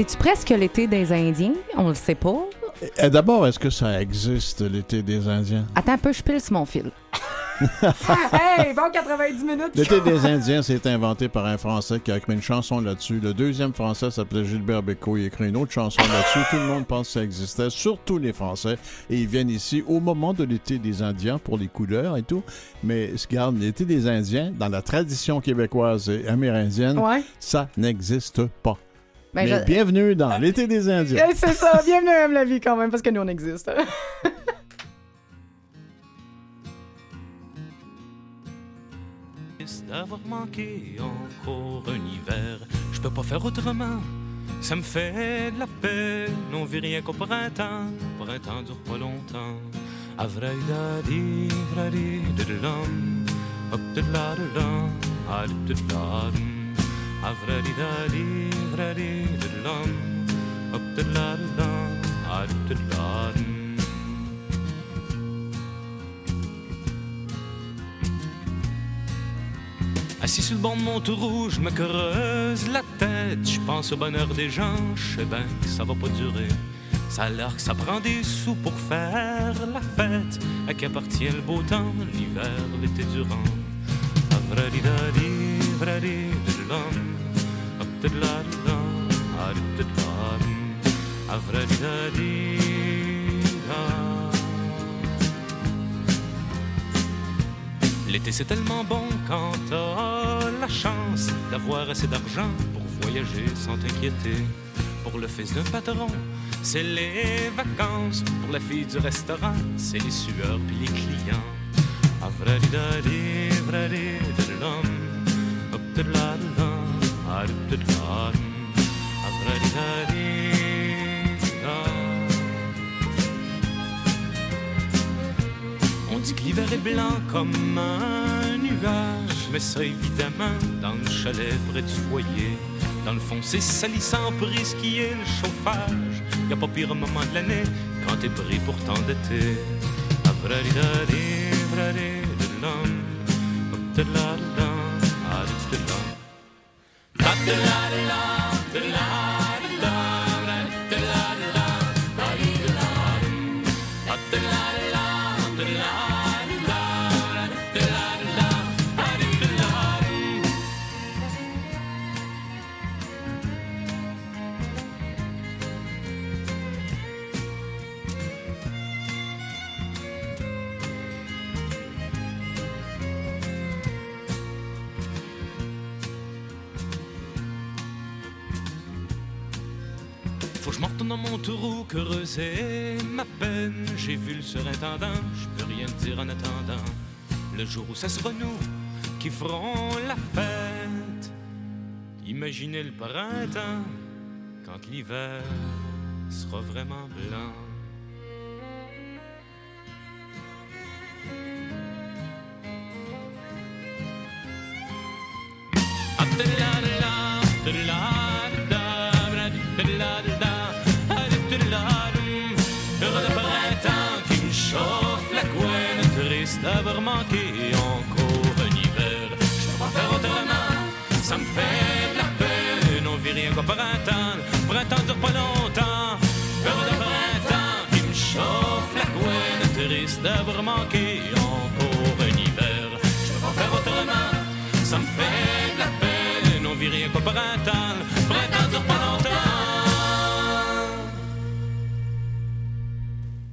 C'est-tu presque l'été des Indiens? On le sait pas. Et D'abord, est-ce que ça existe, l'été des Indiens? Attends un peu, je pile sur mon fil. hey, bon 90 minutes. L'été des Indiens, c'est inventé par un Français qui a écrit une chanson là-dessus. Le deuxième Français s'appelait Gilbert Bécaud. Il a écrit une autre chanson là-dessus. Tout le monde pense que ça existait, surtout les Français. Et ils viennent ici au moment de l'été des Indiens pour les couleurs et tout. Mais regarde, l'été des Indiens, dans la tradition québécoise et amérindienne, Ouais. ça n'existe pas. Ben, Mais je- bienvenue dans l'été des Indiens. Eh, C'est ça, bienvenue à la vie quand même, parce que nous on existe. d'avoir manqué encore un hiver. Je peux pas faire autrement, ça me fait de la peine. On vit rien qu'au printemps, printemps dure pas longtemps. Avraïdadi, vradi, didilam, hop didiladidam, adididadam. Avraïdadi, vradi, Assis sur le banc de mon rouge, je me creuse la tête. Je pense au bonheur des gens, je sais bien que ça va pas durer. Ça a l'air que ça prend des sous pour faire la fête. À qui appartient le beau temps, l'hiver, l'été durant. L'été c'est tellement bon quand t'as la chance d'avoir assez d'argent pour voyager sans t'inquiéter. Pour le fils d'un patron, c'est les vacances. Pour la fille du restaurant, c'est les sueurs puis les clients. On dit que l'hiver est blanc comme un nuage, mais ça évidemment dans le chalet près du foyer. Dans le fond, c'est salissant pour risquer le chauffage. Y a pas pire moment de l'année quand t'es pris pour tant d'été. da da da da da da taureau, creuser ma peine. J'ai vu le surintendant, je peux rien dire en attendant. Le jour où ça sera nous qui ferons la fête. Imaginez le printemps quand l'hiver sera vraiment blanc.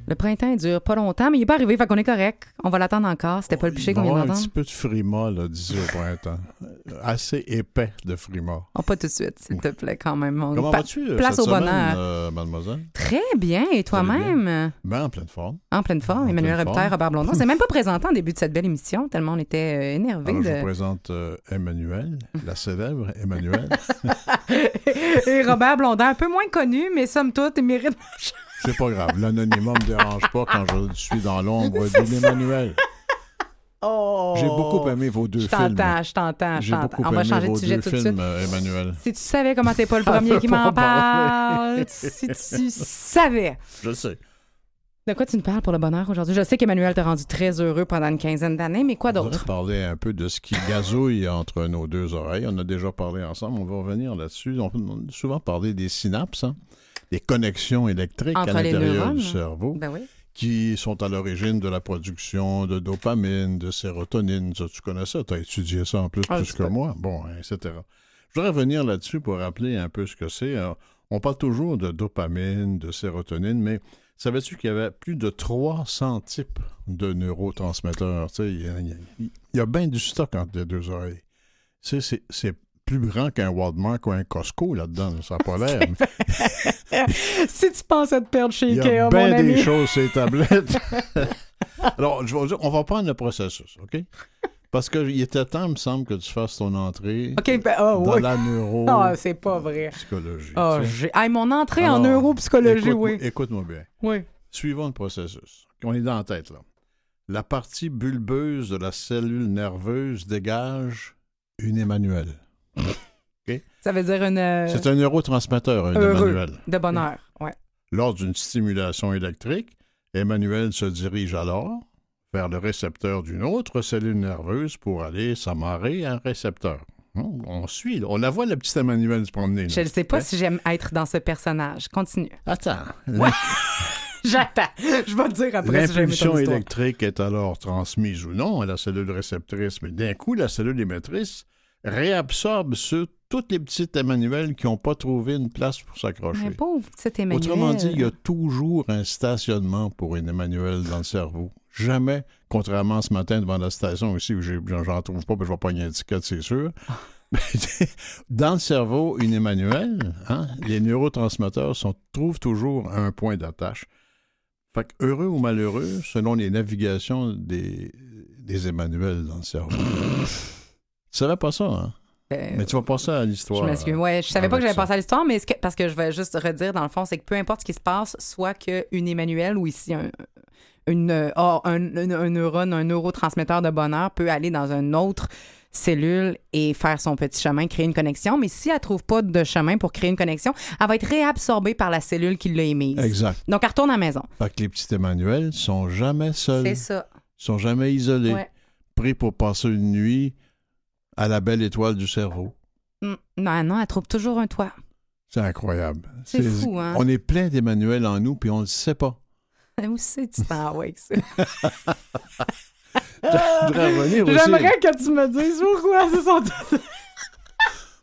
Le printemps il dure pas longtemps, mais il est pas arrivé, fait qu'on est correct. On va l'attendre encore. C'était pas le bûcher Il qu'on vient avoir un d'entendre. petit peu de frima, là, d'ici au printemps. Assez épais de frima. Oh, pas tout de suite, s'il te plaît, quand même. On- Comment vas-tu euh, Place cette au semaine, bonheur. euh, mademoiselle? Très bien. Et toi-même? Ben, en pleine forme. En pleine forme. En Emmanuel pleine forme. Robert Blondin. On s'est même pas présenté en début de cette belle émission, tellement on était euh, énervés. Alors, je vous présente euh, Emmanuel, la célèbre Emmanuel. Et Robert Blondin, un peu moins connu, mais somme toute, il mérite. C'est pas grave. L'anonymat me dérange pas quand je suis dans l'ombre d'Emmanuel. Oh! J'ai beaucoup aimé vos deux Je films. t'entends, je t'entends, je J'ai t'entends. beaucoup On va changer de sujet deux tout de films, suite. Emmanuel. Si tu savais comment t'es pas le Ça premier qui m'en parle, si tu savais. Je sais. De quoi tu nous parles pour le bonheur aujourd'hui? Je sais qu'Emmanuel t'a rendu très heureux pendant une quinzaine d'années, mais quoi On d'autre? devrait parler un peu de ce qui gazouille entre nos deux oreilles. On a déjà parlé ensemble, on va revenir là-dessus. On on a souvent parlé des synapses, hein, des connexions électriques Entre à les l'intérieur du cerveau Ben oui. qui sont à l'origine de la production de dopamine, de sérotonine. Ça, tu connais ça, tu as étudié ça en plus, petit que moi? Bon, etc. Je voudrais revenir là-dessus pour rappeler un peu ce que c'est. Alors, On parle toujours de dopamine, de sérotonine, mais savais-tu qu'il y avait plus de 300 types de neurotransmetteurs? Tu sais, Il y, a- bien du stock entre les deux oreilles. C'est plus grand qu'un Walmart ou un Costco là-dedans. Ça n'a pas l'air. si tu penses à te perdre chez Il y Ikea, a mon ami. des choses les tablettes. Alors, je vais dire, on va prendre le processus, OK? Parce qu'il était temps, il me semble, que tu fasses ton entrée OK, ben, oh, dans oui. la neuro Ah, c'est pas vrai. psychologie. Ah. Hey, mon entrée en neuropsychologie, oui. Écoute-moi bien. Oui. Suivons le processus. On est dans la tête, là. La partie bulbeuse de la cellule nerveuse dégage une Ça veut dire une... euh, C'est un neurotransmetteur, un. Emmanuel. De bonheur, ouais. Lors d'une stimulation électrique, Emmanuel se dirige alors vers le récepteur d'une autre cellule nerveuse pour aller s'amarrer à un récepteur. On, suit, on la voit, la petite Emmanuel se promener. là. Je ne sais pas si j'aime être dans ce personnage. Continue. Attends. J'attends. Je vais te dire après si L'impulsion électrique est alors transmise ou non à la cellule réceptrice, mais d'un coup, la cellule émettrice réabsorbe sur toutes les petites Emmanuel qui n'ont pas trouvé une place pour s'accrocher. Mais pauvre Emmanuel. Autrement dit, il y a toujours un stationnement pour une Emmanuel dans le cerveau. Jamais, contrairement à ce matin devant la station aussi où j'en trouve pas, puis je vais pogner un ticket, c'est sûr. dans le cerveau, une Emmanuel, hein, les neurotransmetteurs sont, trouvent toujours un point d'attache. Fait que heureux ou malheureux, selon les navigations des, des Emmanuel dans le cerveau. tu savais pas ça, hein? Euh, Mais tu vas passer à l'histoire. Je m'excuse. Ouais, je savais pas que j'allais passer à l'histoire, mais que- parce que je vais juste redire, dans le fond, c'est que peu importe ce qui se passe, soit qu'une Emmanuel ou ici un, une, euh, oh, un, un- un neurone, un neurotransmetteur de bonheur peut aller dans une autre cellule et faire son petit chemin, créer une connexion. Mais si elle trouve pas de chemin pour créer une connexion, elle va être réabsorbée par la cellule qui l'a émise. Exact. Donc, elle retourne à la maison. Fait que les petits Emmanuel sont jamais seuls. C'est ça. sont jamais isolés, Ouais. pris pour passer une nuit à la belle étoile du cerveau. Mm. Non, non, elle trouve toujours un toit. C'est incroyable. C'est fou, hein? On est plein d'Emmanuel en nous, puis on le sait pas. Où c'est tu t'en vas avec ça? J'aimerais que tu me dises pourquoi ce sont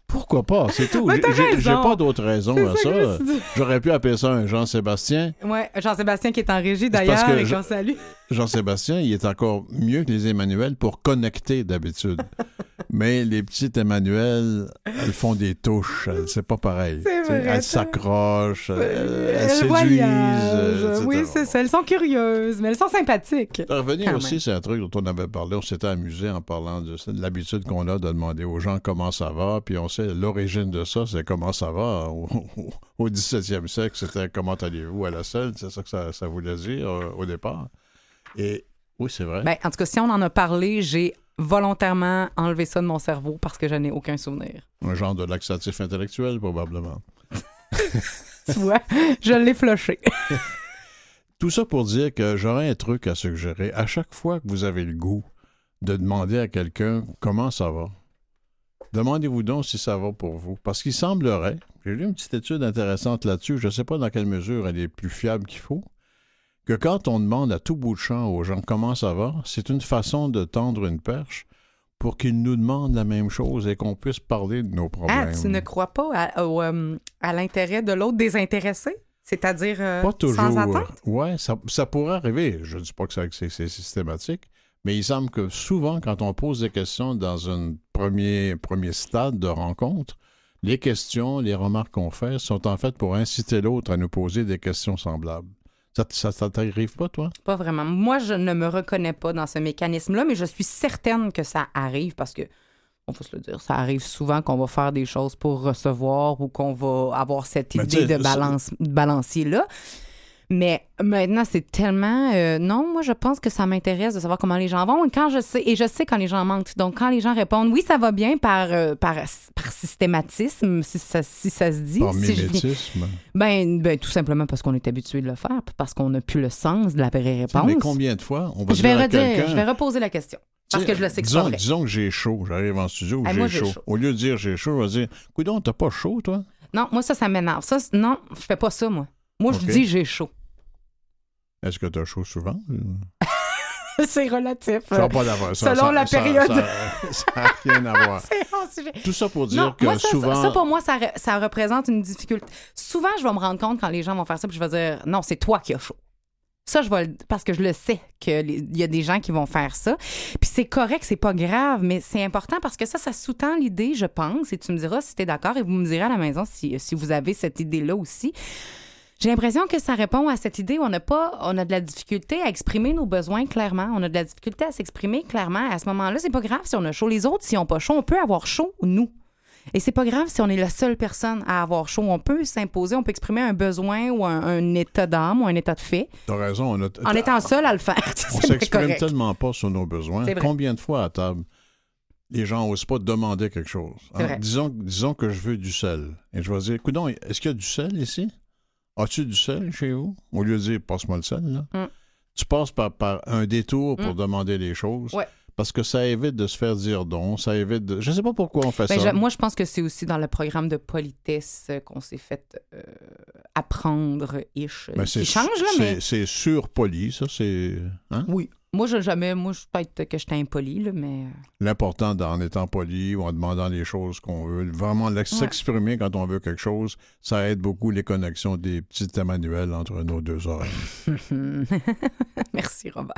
Pourquoi pas? C'est tout. J'ai- raison. pas d'autres raisons C'est à ça. J'aurais pu appeler ça un Jean-Sébastien. Ouais, Jean-Sébastien qui est en régie d'ailleurs et qu'on salue. Jean-Sébastien, il est encore mieux que les Emmanuel pour connecter d'habitude. Mais les petites Emmanuel, elles font des touches. elles- C'est pas pareil. Vrai, Elles s'accrochent, elles, séduisent. Oui, c'est ça. Elles sont curieuses, mais elles sont sympathiques. Revenir aussi, c'est un truc dont on avait parlé, on s'était amusé en parlant de l'habitude qu'on a de demander aux gens comment ça va, puis on sait l'origine de ça, c'est comment ça va. Au, au- au 17e siècle, c'était comment allez-vous à la selle, c'est ça que ça, ça voulait dire euh, au départ. Et oui, c'est vrai. Ben, en tout cas, si on en a parlé, j'ai volontairement enlevé ça de mon cerveau parce que je n'ai aucun souvenir. Un genre de laxatif intellectuel, probablement. Tu vois, je l'ai flushé. Tout ça pour dire que j'aurais un truc à suggérer. À chaque fois que vous avez le goût de demander à quelqu'un comment ça va, demandez-vous donc si ça va pour vous. Parce qu'il semblerait, j'ai lu une petite étude intéressante là-dessus, je ne sais pas dans quelle mesure elle est plus fiable qu'il faut, que quand on demande à tout bout de champ aux gens comment ça va, c'est une façon de tendre une perche pour qu'ils nous demandent la même chose et qu'on puisse parler de nos Ah, problèmes. tu ne crois pas à, au, euh, à l'intérêt de l'autre désintéressé? C'est-à-dire euh, Pas toujours. sans attente? Ouais, ça, ça pourrait arriver. Je ne dis pas que c'est systématique, mais il semble que souvent, quand on pose des questions dans un premier, premier stade de rencontre, les questions, les remarques qu'on fait sont en fait pour inciter l'autre à nous poser des questions semblables. Ça, ça, ça t'arrive pas, toi? Pas vraiment. Moi, je ne me reconnais pas dans ce mécanisme-là, mais je suis certaine que ça arrive parce que, on va se le dire, ça arrive souvent qu'on va faire des choses pour recevoir ou qu'on va avoir cette idée de balance, de balancier-là. Mais maintenant, c'est tellement. euh, non, moi, je pense que ça m'intéresse de savoir comment les gens vont. Et quand je sais, et je sais quand les gens mentent. Donc, quand les gens répondent oui, ça va bien par, euh, par, par systématisme, si ça, si ça se dit. Par si mimétisme. ben, ben, tout simplement parce qu'on est habitué de le faire, puis parce qu'on n'a plus le sens de la vraie réponse. Mais combien de fois on va je vais dire à redire, je vais reposer la question. Parce que je le sais que disons, disons que j'ai chaud. J'arrive en studio, Ah, j'ai chaud. chaud. Au lieu de dire j'ai chaud, je vais dire Coudon, t'as pas chaud, toi? Non, moi, ça, ça m'énerve. Ça, non, je fais pas ça, moi. Moi, je dis j'ai chaud. Est-ce que t'as chaud souvent c'est relatif. Ça pas ça- selon ça- la période. Ça n'a rien à voir. Tout ça pour dire Non, que moi, souvent. ça, pour moi, ça, re- ça représente une difficulté. Souvent, je vais me rendre compte quand les gens vont faire ça, puis je vais dire non, c'est toi qui as chaud. Ça, je vais le- parce que je le sais qu'il y a des gens qui vont faire ça. Puis c'est correct, c'est pas grave, mais c'est important parce que ça, ça sous-tend l'idée, je pense, et tu me diras si tu es d'accord et vous me direz à la maison si, si vous avez cette idée-là aussi. J'ai l'impression que ça répond à cette idée où on n'a pas, on a de la difficulté à exprimer nos besoins clairement. On a de la difficulté à s'exprimer clairement. À ce moment-là, c'est pas grave si on a chaud. Les autres, si on pas chaud, on peut avoir chaud, nous. Et c'est pas grave si on est la seule personne à avoir chaud. On peut s'imposer, on peut exprimer un besoin ou un, un état d'âme ou un état de fait T'as raison. On, a- en étant seul à le faire. on s'exprime tellement pas sur nos besoins. Combien de fois à table, les gens n'osent pas demander quelque chose? hein? Disons, disons que je veux du sel. Et je vais dire Coudon, est-ce qu'il y a du sel ici? As-tu du sel chez vous? Au lieu de dire Passe-moi le sel, là. Mm. Tu passes par, par un détour pour Mm. demander les choses. Ouais. Parce que ça évite de se faire dire non, ça évite de... Je sais pas pourquoi on fait Ben, ça. je- moi, je pense que c'est aussi dans le programme de politesse qu'on s'est fait euh, apprendre, ish. Ben, qui change, là, c'est- mais. C'est surpoli, ça, c'est... hein? Oui. Moi, je jamais. Moi, je peut-être que j'étais impoli, là, mais. euh, L'important en étant poli ou en demandant les choses qu'on veut, vraiment s'exprimer quand on veut quelque chose, ça aide beaucoup les connexions des petites Emmanuel entre nos deux oreilles. Merci, Robert.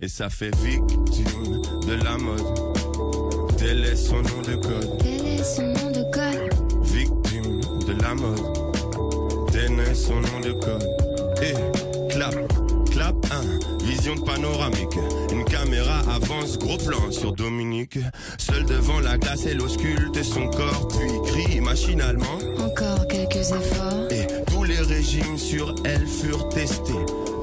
Et ça fait victime de la mode. Tel est son nom de code. Quel est son nom de code Victime de la mode. Tel est son nom de code. Et clap, clap 1. Vision de panoramique. Une caméra avance, gros plan sur Dominique. Seul devant la glace, elle ausculte son corps, puis crie machinalement. Encore quelques efforts. Et tous les régimes sur elle furent testés.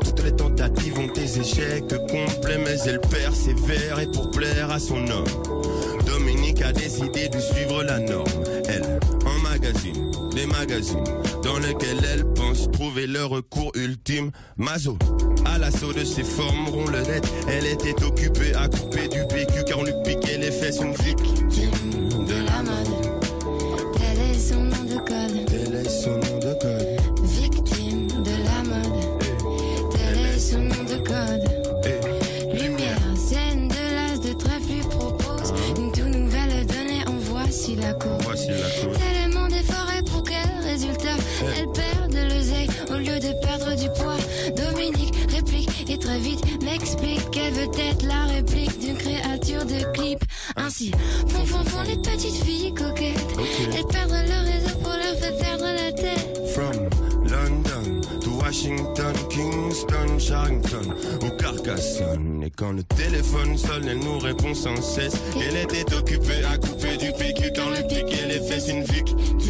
Toutes les tentatives ont des échecs complets, mais elle persévère et pour plaire à son homme. Dominique a décidé de suivre la norme. Elle, en magazine, des magazines, dans lesquels elle pense trouver le recours ultime. Mazo, à l'assaut de ses formes rondellettes, elle était occupée à couper du PQ car on lui piquait les fesses une victime de la mode. Tel est son nom de code? Très vite m'explique qu'elle veut être la réplique d'une créature de clip. Ainsi, font, font, font les petites filles coquettes. Elles perdent leur réseau pour leur faire perdre la tête. From London to Washington, Kingston, Charrington ou Carcassonne. Et quand le téléphone sonne, elle nous répond sans cesse. Elle était occupée à couper du PQ quand le piquait les fesses une victime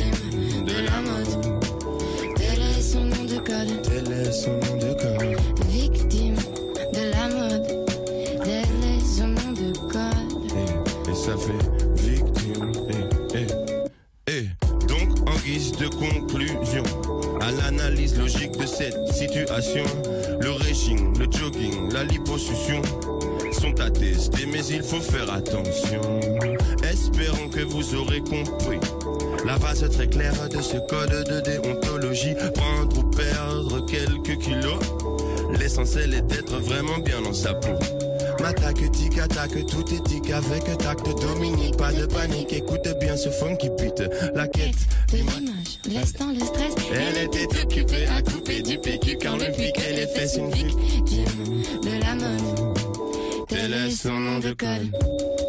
le régime, le jogging, la liposuction sont attestés, mais il faut faire attention. Espérons que vous aurez compris. La base très claire de ce code de déontologie, prendre ou perdre quelques kilos. L'essentiel est d'être vraiment bien dans sa peau. M'attaque, tic, attaque, tout est tic avec tact. Dominique, pas de panique, écoute bien ce funk qui pite. La quête De l'image, laissant le stress. Elle était occupée à couper du PQ quand le piquait les fesses une victime. de la mode. Tel est son nom de code.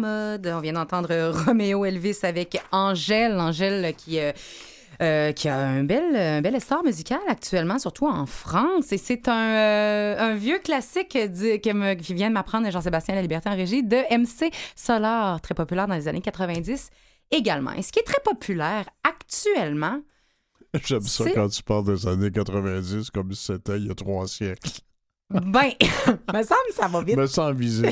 La mode. On vient d'entendre Roméo Elvis avec Angèle. Angèle qui, euh, euh, qui a un bel, un bel essor musical actuellement, surtout en France. Et c'est un, euh, un vieux classique du- que me- qui vient de m'apprendre Jean-Sébastien La Liberté en régie de MC Solar, très populaire dans les années 90 également. Et ce qui est très populaire actuellement, J'aime ça quand tu parles des années 90 comme si c'était il y a trois siècles. ben, me semble que ça va vite. Me sens visé.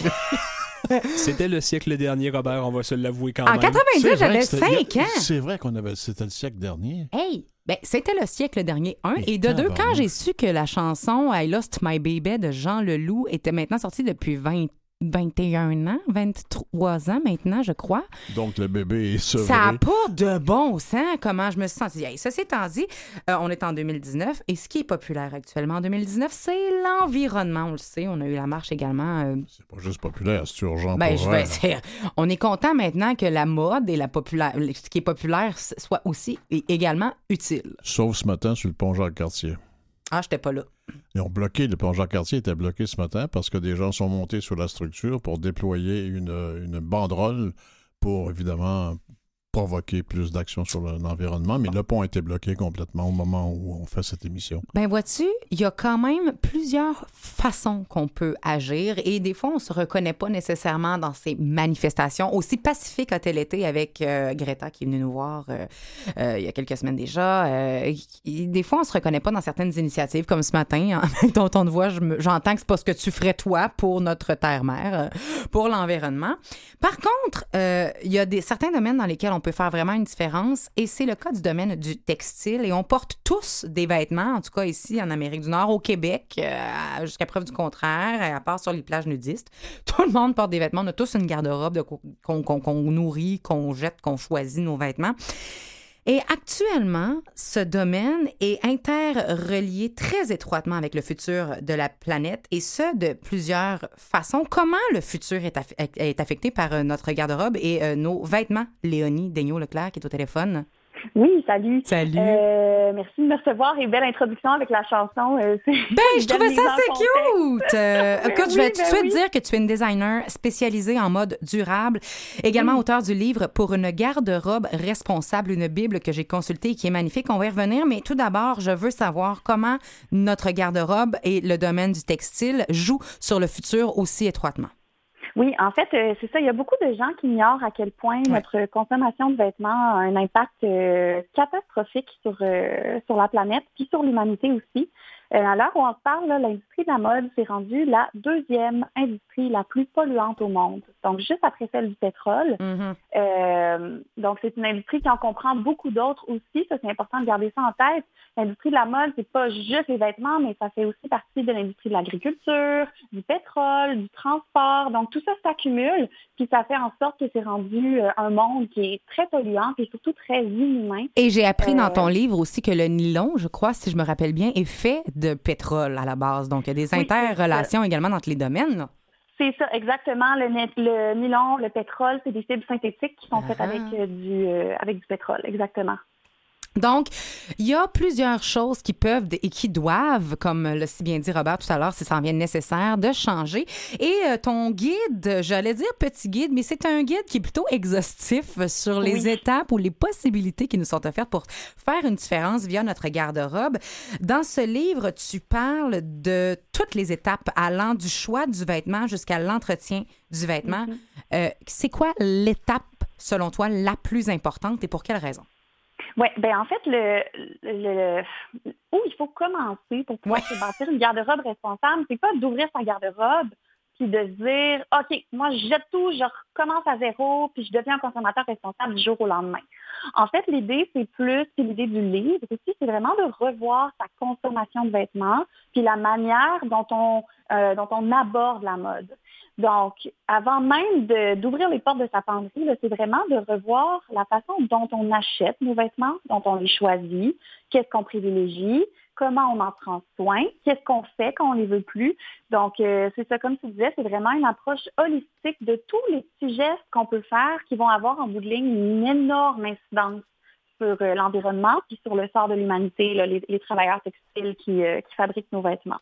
C'était le siècle dernier, Robert, on va se l'avouer quand En même. 90, C'est vrai j'avais que c'était- il y a- 5 ans. C'est vrai qu'on avait. C'était le siècle dernier. Hey! Ben, c'était le siècle dernier, un. Mais Et de deux, quand j'ai su que la chanson I Lost My Baby de Jean Leloup était maintenant sortie depuis 20 21 ans, 23 ans maintenant, je crois. Donc le bébé est sevré. Ça n'a pas de bon sens comment je me suis sentie. Hey, ceci étant dit, euh, on est en 2019 et ce qui est populaire actuellement en 2019, c'est l'environnement. On le sait, on a eu la marche également. euh, C'est pas juste populaire, c'est urgent ben, pour je vais dire, on est content maintenant que la mode et la populaire, ce qui est populaire soit aussi et également utile. Sauf ce matin sur le pont Jacques-Cartier. Ah, j'étais pas là. Ils ont bloqué, le pont Jacques-Cartier était bloqué ce matin parce que des gens sont montés sur la structure pour déployer une, une banderole pour, évidemment, provoquer plus d'action sur le- l'environnement. Mais le pont a été bloqué complètement au moment où on fait cette émission. Ben vois-tu, il y a quand même plusieurs façons qu'on peut agir et des fois on se reconnaît pas nécessairement dans ces manifestations aussi pacifiques a-t-elle été avec euh, Greta qui est venue nous voir euh, euh, il y a quelques semaines déjà. Des fois on se reconnaît pas dans certaines initiatives comme ce matin ton de voix, je me- j'entends que c'est pas ce que tu ferais toi pour notre terre-mère, pour l'environnement. Par contre, il y a des certains domaines dans lesquels on peut faire vraiment une différence et c'est le cas du domaine du textile et on porte tous des vêtements, en tout cas ici en Amérique du Nord, au Québec, euh, jusqu'à preuve du contraire, à part sur les plages nudistes. Tout le monde porte des vêtements, on a tous une garde-robe qu'on nourrit, qu'on jette, qu'on choisit nos vêtements. Et actuellement, ce domaine est interrelié très étroitement avec le futur de la planète et ce, de plusieurs façons. Comment le futur est, aff- est affecté par euh, notre garde-robe et euh, nos vêtements? Léonie Daigneault-Leclerc qui est au téléphone. Oui, salut. Salut. Euh, merci de me recevoir et belle introduction avec la chanson. euh, Ben, je trouvais ça assez cute. Euh, écoute, je vais tout de ben suite oui. dire que tu es une designer spécialisée en mode durable, également auteur du livre Pour une garde-robe responsable, une bible que j'ai consultée et qui est magnifique. On va y revenir, mais tout d'abord, je veux savoir comment notre garde-robe et le domaine du textile jouent sur le futur aussi étroitement. Oui, en fait, euh, c'est ça. Il y a beaucoup de gens qui ignorent à quel point notre consommation de vêtements a un impact euh, catastrophique sur, euh, sur la planète, puis sur l'humanité aussi. Euh, à l'heure où on se parle, l'industrie de la mode s'est rendue la deuxième industrie la plus polluante au monde. Donc, juste après celle du pétrole. Mhm. Euh, donc, c'est une industrie qui en comprend beaucoup d'autres aussi. Ça, c'est important de garder ça en tête. L'industrie de la mode, c'est pas juste les vêtements, mais ça fait aussi partie de l'industrie de l'agriculture, du pétrole, du transport. Donc, tout ça s'accumule, puis ça fait en sorte que c'est rendu euh, un monde qui est très polluant, puis surtout très inhumain. Et j'ai appris dans ton livre aussi que le nylon, je crois, si je me rappelle bien, est fait de pétrole à la base. Donc, il y a des Oui, interrelations également entre les domaines. là. C'est ça, exactement. Le, le nylon, le pétrole, c'est des fibres synthétiques qui sont faites Ah. avec, euh, du, euh, avec du pétrole, exactement. Donc, il y a plusieurs choses qui peuvent et qui doivent, comme l'a si bien dit Robert tout à l'heure, si ça en vient nécessaire, de changer. Et euh, ton guide, j'allais dire petit guide, mais c'est un guide qui est plutôt exhaustif sur les Oui. étapes ou les possibilités qui nous sont offertes pour faire une différence via notre garde-robe. Dans ce livre, tu parles de toutes les étapes allant du choix du vêtement jusqu'à l'entretien du vêtement. Euh, c'est quoi l'étape, selon toi, la plus importante et pour quelle raison? Oui, ben en fait, le, le, le- où il faut commencer pour pouvoir se bâtir une garde-robe responsable, c'est pas d'ouvrir sa garde-robe puis de se dire OK, moi je jette tout, je recommence à zéro, puis je deviens un consommateur responsable du jour au lendemain. En fait, l'idée, c'est plus, puis l'idée du livre aussi, c'est vraiment de revoir sa consommation de vêtements, puis la manière dont on, euh, dont on aborde la mode. Donc, avant même d'ouvrir les portes de sa penderie, c'est vraiment de revoir la façon dont on achète nos vêtements, dont on les choisit, qu'est-ce qu'on privilégie, comment on en prend soin, qu'est-ce qu'on fait quand on les veut plus. Donc, euh, c'est ça, comme tu disais, c'est vraiment une approche holistique de tous les petits gestes qu'on peut faire qui vont avoir en bout de ligne une énorme incidence sur euh, l'environnement puis sur le sort de l'humanité, les, les travailleurs textiles qui, euh, qui fabriquent nos vêtements.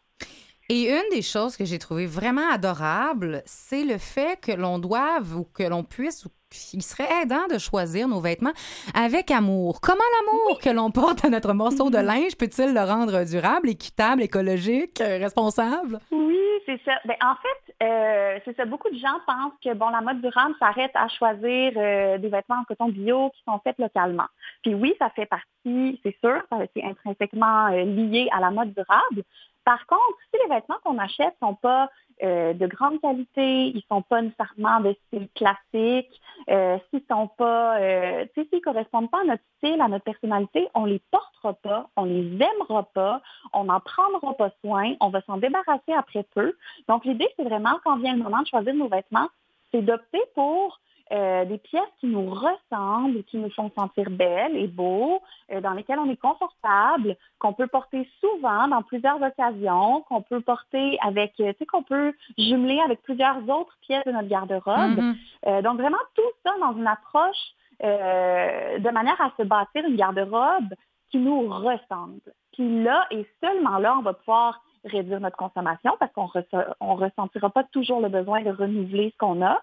Et une des choses que j'ai trouvé vraiment adorable, c'est le fait que l'on doive ou que l'on puisse ou qu'il serait aidant de choisir nos vêtements avec amour. Comment l'amour que l'on porte à notre morceau de linge peut-il le rendre durable, équitable, écologique, euh, responsable? Oui, c'est ça. Ben, en fait, euh, c'est ça. Beaucoup de gens pensent que bon, la mode durable s'arrête à choisir euh, des vêtements en coton bio qui sont faits localement. Puis oui, ça fait partie, c'est sûr, c'est intrinsèquement lié à la mode durable. Par contre, si les vêtements qu'on achète sont pas euh, de grande qualité, ils sont pas nécessairement de style classique, euh, s'ils sont pas, euh, tu correspondent pas à notre style, à notre personnalité, on les portera pas, on les aimera pas, on n'en prendra pas soin, on va s'en débarrasser après peu. Donc l'idée, c'est vraiment quand vient le moment de choisir nos vêtements, c'est d'opter pour euh, des pièces qui nous ressemblent, qui nous font sentir belles et beaux, euh, dans lesquelles on est confortable, qu'on peut porter souvent dans plusieurs occasions, qu'on peut porter avec, euh, tu sais, qu'on peut jumeler avec plusieurs autres pièces de notre garde-robe. Mm-hmm. donc vraiment tout ça dans une approche de manière à se bâtir une garde-robe qui nous ressemble. Puis là, et seulement là, on va pouvoir réduire notre consommation parce qu'on ne ressentira pas toujours le besoin de renouveler ce qu'on a.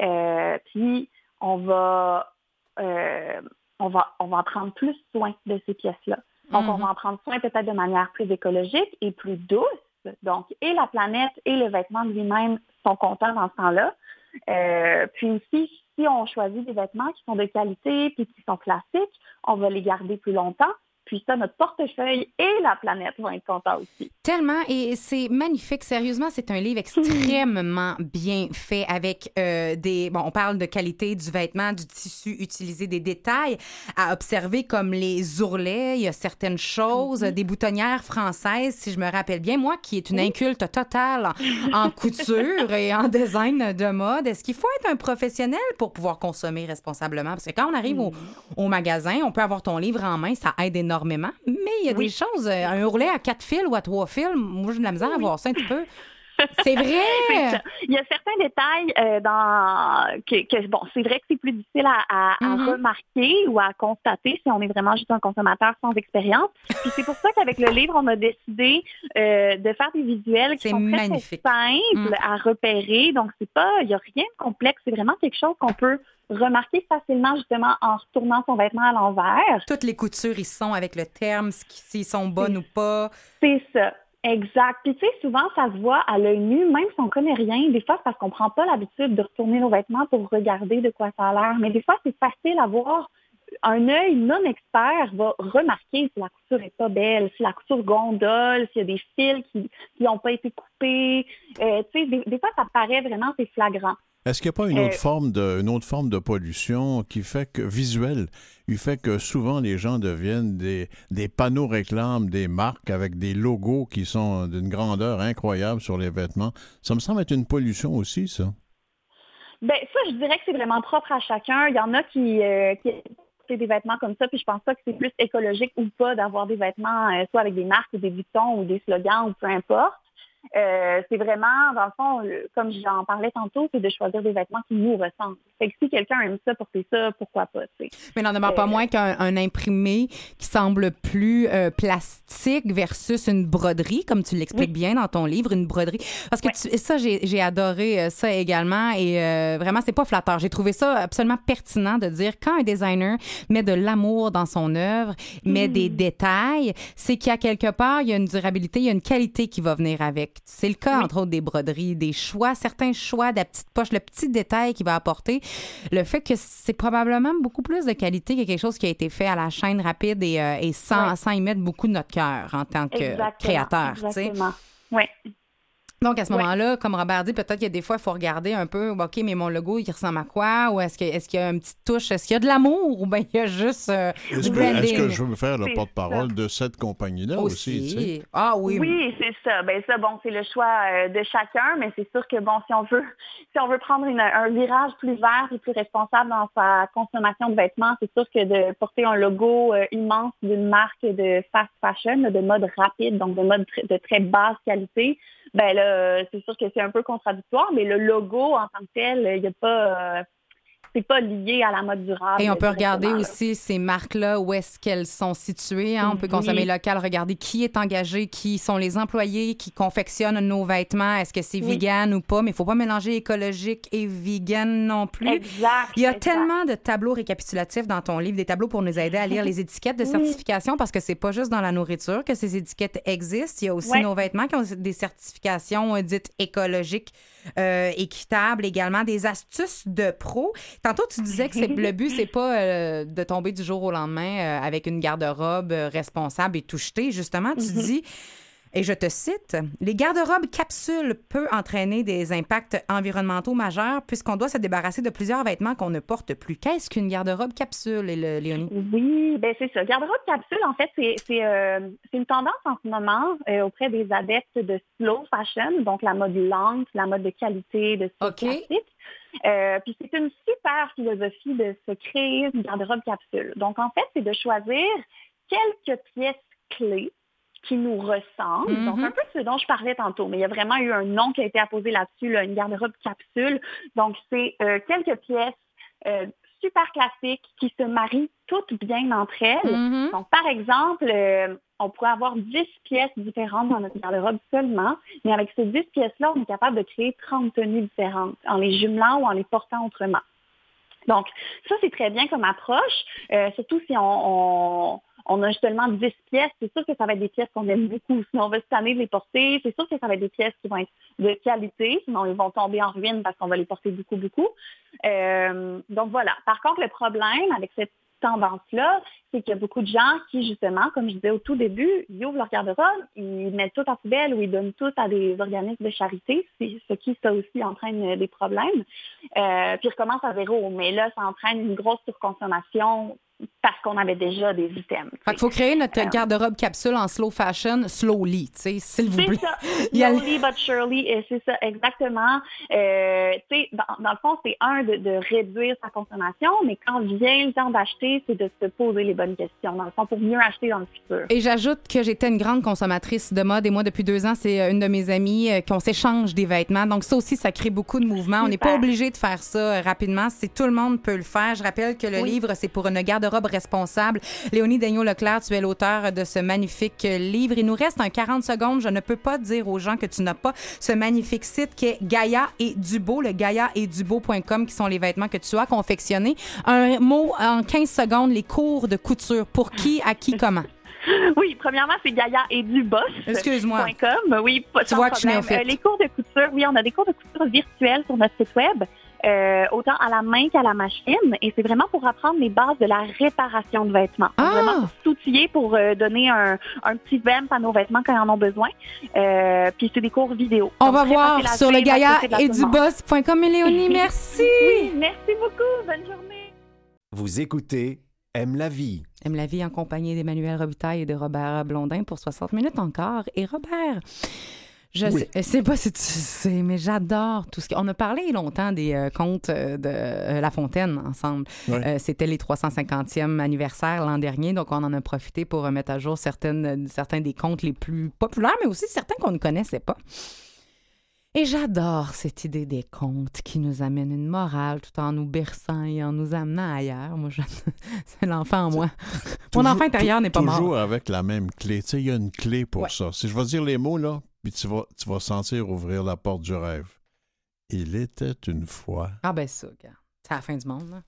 Euh, puis on va, euh, on va, on va en prendre plus soin de ces pièces-là. Donc, on Mhm. va en prendre soin peut-être de manière plus écologique et plus douce. Donc, et la planète et le vêtement lui-même sont contents dans ce temps-là. Euh, puis aussi, si on choisit des vêtements qui sont de qualité puis qui sont classiques, on va les garder plus longtemps. Puis ça, notre portefeuille et la planète vont être contents aussi. Tellement, et c'est magnifique. Sérieusement, c'est un livre extrêmement bien fait avec euh, des. Bon, on parle de qualité du vêtement, du tissu utilisé, des détails à observer comme les ourlets. Il y a certaines choses, des boutonnières françaises, si je me rappelle bien. Moi, qui est une inculte totale en, couture et en design de mode, est-ce qu'il faut être un professionnel pour pouvoir consommer responsablement? Parce que quand on arrive au, au magasin, on peut avoir ton livre en main, ça aide énormément. Mais il y a des choses, euh, un ourlet à quatre fils ou à trois fils, moi, j'ai de la misère à voir ça un petit peu. C'est vrai! Il y a certains détails euh, dans que, que- bon, c'est vrai que c'est plus difficile à, à- à Mhm. remarquer ou à constater si on est vraiment juste un consommateur sans expérience. Puis c'est pour ça qu'avec le livre, on a décidé euh, de faire des visuels qui sont très, simples Mm. à repérer. Donc c'est pas, il y a rien de complexe. C'est vraiment quelque chose qu'on peut remarquer facilement justement en retournant son vêtement à l'envers. Toutes les coutures, ils sont avec le terme, s'ils sont bonnes ou pas. C'est ça. Exact. Puis tu sais, souvent, ça se voit à l'œil nu, même si on connaît rien. Des fois, c'est parce qu'on prend pas l'habitude de retourner nos vêtements pour regarder de quoi ça a l'air. Mais des fois, c'est facile à voir. Un œil non expert va remarquer si la couture est pas belle, si la couture gondole, s'il y a des fils qui n'ont pas été coupés. Euh, tu sais, des, des fois, ça paraît vraiment, c'est flagrant. Est-ce qu'il n'y a pas une Euh, autre forme de une autre forme de pollution qui fait que visuelle, il fait que souvent les gens deviennent des, des panneaux réclames des marques avec des logos qui sont d'une grandeur incroyable sur les vêtements? Ça me semble être une pollution aussi, ça. Ben ça, je dirais que c'est vraiment propre à chacun. Il y en a qui, euh, qui portent des vêtements comme ça, puis je pense pas que c'est plus écologique ou pas d'avoir des vêtements euh, soit avec des marques ou des boutons ou des slogans ou peu importe. Euh, c'est vraiment, dans le fond, le- comme j'en parlais tantôt, c'est de choisir des vêtements qui nous ressemblent. Fait que si quelqu'un aime ça, porter ça, pourquoi pas, tu sais. Mais n'en pas Euh, moins qu'un un imprimé qui semble plus euh, plastique versus une broderie, comme tu l'expliques bien dans ton livre, une broderie. Parce que tu- ça, j'ai adoré euh, ça également et euh, vraiment, c'est pas flatteur. J'ai trouvé ça absolument pertinent de dire quand un designer met de l'amour dans son œuvre, met des détails, c'est qu'il y a quelque part, il y a une durabilité, il y a une qualité qui va venir avec. C'est le cas, entre autres, des broderies, des choix, certains choix de la petite poche, le petit détail qui va apporter. Le fait que c'est probablement beaucoup plus de qualité que quelque chose qui a été fait à la chaîne rapide et, euh, et sans, sans y mettre beaucoup de notre cœur en tant que Exactement, créateur. Exactement. Oui. Donc, à ce Ouais. moment-là, comme Robert dit, peut-être qu'il y a des fois, il faut regarder un peu, OK, mais mon logo, il ressemble à quoi? Ou est-ce qu'il est qu'il y a une petite touche? Est-ce qu'il y a de l'amour? Ou bien il y a juste euh, Est-ce du que, est-ce branding? que je veux faire le porte-parole de cette compagnie-là aussi? tu sais? aussi. Ah oui, oui. C'est ça. Ben ça, bon, c'est le choix euh, de chacun, mais c'est sûr que bon, si on veut, si on veut prendre une- un virage plus vert et plus responsable dans sa consommation de vêtements, c'est sûr que de porter un logo euh, immense d'une marque de fast fashion, de mode rapide, donc de mode tr- de très basse qualité, ben là, c'est sûr que c'est un peu contradictoire, mais le logo en tant que tel, il n'y a pas, euh, c'est pas lié à la mode durable. Et on peut regarder aussi ces marques-là, où est-ce qu'elles sont situées. hein. On peut Oui. consommer local, regarder qui est engagé, qui sont les employés qui confectionnent nos vêtements. Est-ce que c'est Oui. vegan ou pas? Mais il faut pas mélanger écologique et vegan non plus. Exact. Il y a exact. tellement de tableaux récapitulatifs dans ton livre, des tableaux pour nous aider à lire les étiquettes de certification parce que c'est pas juste dans la nourriture que ces étiquettes existent. Il y a aussi Ouais. nos vêtements qui ont des certifications euh, dites écologiques, euh, équitables, également des astuces de pro. Tantôt, tu disais que le but, c'est pas euh, de tomber du jour au lendemain euh, avec une garde-robe euh, responsable et tout jeter. Justement, tu Mhm. dis. Et je te cite, les garde-robes capsules peuvent entraîner des impacts environnementaux majeurs puisqu'on doit se débarrasser de plusieurs vêtements qu'on ne porte plus. Qu'est-ce qu'une garde-robe capsule, Lé- Léonie? Oui, ben c'est ça. Garde-robe capsule, en fait, c'est euh, une tendance en ce moment euh, auprès des adeptes de slow fashion, donc la mode lente, la mode de qualité, de style classique. Euh, puis c'est une super philosophie de se créer une garde-robe capsule. Donc en fait, c'est de choisir quelques pièces clés qui nous ressemblent. Donc un peu ce dont je parlais tantôt, mais il y a vraiment eu un nom qui a été apposé là-dessus, là, une garde-robe capsule. Donc c'est euh, quelques pièces euh, super classiques qui se marient toutes bien entre elles. Mhm. Donc, par exemple, euh, on pourrait avoir 10 pièces différentes dans notre garde-robe seulement, mais avec ces 10 pièces-là, on est capable de créer 30 tenues différentes en les jumelant ou en les portant autrement. Donc, ça, c'est très bien comme approche, euh, surtout si on, on, on a seulement 10 pièces. C'est sûr que ça va être des pièces qu'on aime beaucoup. Sinon, on va se tanner de les porter. C'est sûr que ça va être des pièces qui vont être de qualité, sinon ils vont tomber en ruine parce qu'on va les porter beaucoup, beaucoup. Euh, donc voilà. Par contre, le problème avec cette tendance-là, c'est qu'il y a beaucoup de gens qui, justement, comme je disais au tout début, ils ouvrent leur garde-robe, ils mettent tout en poubelle ou ils donnent tout à des organismes de charité, ce qui, ça aussi, entraîne euh, des problèmes. Euh, puis ils recommencent à zéro. Mais là, ça entraîne une grosse surconsommation parce qu'on avait déjà des items. Fait qu'il faut créer notre Euh, garde-robe capsule en slow fashion, slowly, tu sais, s'il vous C'est plaît. ça. Il Slowly but surely, c'est ça, exactement. Euh, tu sais, dans, dans le fond, c'est un de, de réduire sa consommation, mais quand vient le temps d'acheter, c'est de se poser les bonnes questions, dans le fond, pour mieux acheter dans le futur. Et j'ajoute que j'étais une grande consommatrice de mode et moi, depuis deux ans, c'est euh, une de mes amies euh, qu'on s'échange des vêtements. Donc, ça aussi, ça crée beaucoup de mouvements. On n'est pas obligé de faire ça rapidement. C'est tout le monde peut le faire. Je rappelle que le Oui. livre, c'est pour une garde-robe responsable. Léonie Daigneault-Leclerc, tu es l'auteur de ce magnifique livre. Il nous reste un 40 secondes. Je ne peux pas dire aux gens que tu n'as pas ce magnifique site qui est Gaïa et Dubo, le Gaïa et Dubo.com, qui sont les vêtements que tu as confectionnés. Un mot en 15 secondes, les cours de couture. Pour qui, à qui, comment? Oui, premièrement, c'est Gaïa et du boss. Excuse-moi. .com. Oui, pas Tu vois que je. Euh, les cours de couture, oui, on a des cours de couture virtuels sur notre site web, euh, autant à la main qu'à la machine. Et c'est vraiment pour apprendre les bases de la réparation de vêtements. Ah! Vraiment pour s'outiller pour euh, donner un, un petit vamp à nos vêtements quand ils en ont besoin. Euh, puis c'est des cours vidéo. On Donc, va voir sur le à et du boss.com. Et Léonie, merci. Oui, merci beaucoup. Bonne journée. Vous écoutez Aime la vie. Aime la vie en compagnie d'Emmanuel Robitaille et de Robert Blondin pour 60 minutes encore. Et Robert, je Oui. sais, sais pas si tu sais, mais j'adore tout ce qu'on a parlé longtemps des euh, contes euh, de euh, La Fontaine ensemble. Euh, C'était les 350e anniversaire l'an dernier, donc on en a profité pour euh, mettre à jour certaines, certains des contes les plus populaires, mais aussi certains qu'on ne connaissait pas. Et j'adore cette idée des contes qui nous amènent une morale tout en nous berçant et en nous amenant ailleurs. Moi, je... c'est l'enfant en moi. Mon Toujours- enfant intérieur n'est pas mort. Toujours avec la même clé. Tu sais, il y a une clé pour Ouais. ça. Si je vais dire les mots, là, puis tu vas, tu vas sentir ouvrir la porte du rêve. Il était une fois. Ah ben ça, c'est la fin du monde. Là.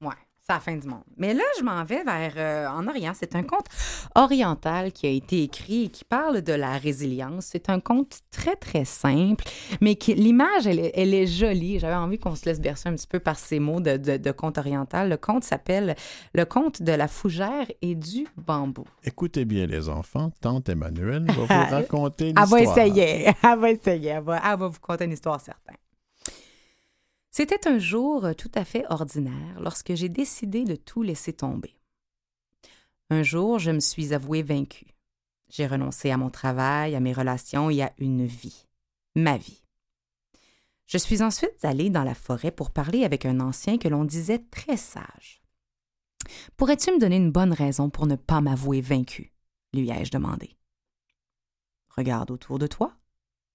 Ouais, c'est la fin du monde. Mais là, je m'en vais vers euh, en Orient. C'est un conte oriental qui a été écrit et qui parle de la résilience. C'est un conte très, très simple, mais qui, l'image, elle, est- elle est jolie. J'avais envie qu'on se laisse bercer un petit peu par ces mots de, de, de conte oriental. Le conte s'appelle Le conte de la fougère et du bambou. Écoutez bien, les enfants. Tante Emmanuelle va vous raconter Elle va l'histoire. essayer. Elle va essayer. Elle va, elle va vous conter une histoire certaine. C'était un jour tout à fait ordinaire lorsque j'ai décidé de tout laisser tomber. Un jour, je me suis avouée vaincue. J'ai renoncé à mon travail, à mes relations et à une vie. Ma vie. Je suis ensuite allée dans la forêt pour parler avec un ancien que l'on disait très sage. Pourrais-tu me donner une bonne raison pour ne pas m'avouer vaincue? lui ai-je demandé. Regarde autour de toi,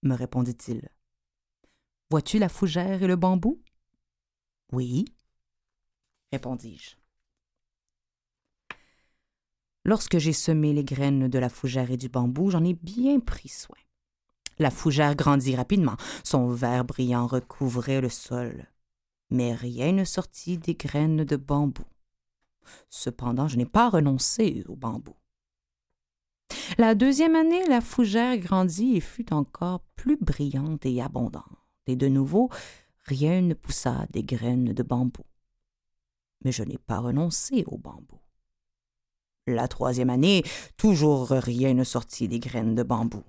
me répondit-il. Vois-tu la fougère et le bambou? Oui. répondis-je. Lorsque j'ai semé les graines de la fougère et du bambou, j'en ai bien pris soin. La fougère grandit rapidement, son vert brillant recouvrait le sol, mais rien ne sortit des graines de bambou. Cependant, je n'ai pas renoncé au bambou. La deuxième année, la fougère grandit et fut encore plus brillante et abondante, et de nouveau, rien ne poussa des graines de bambou. Mais je n'ai pas renoncé au bambou. La troisième année, toujours rien ne sortit des graines de bambou.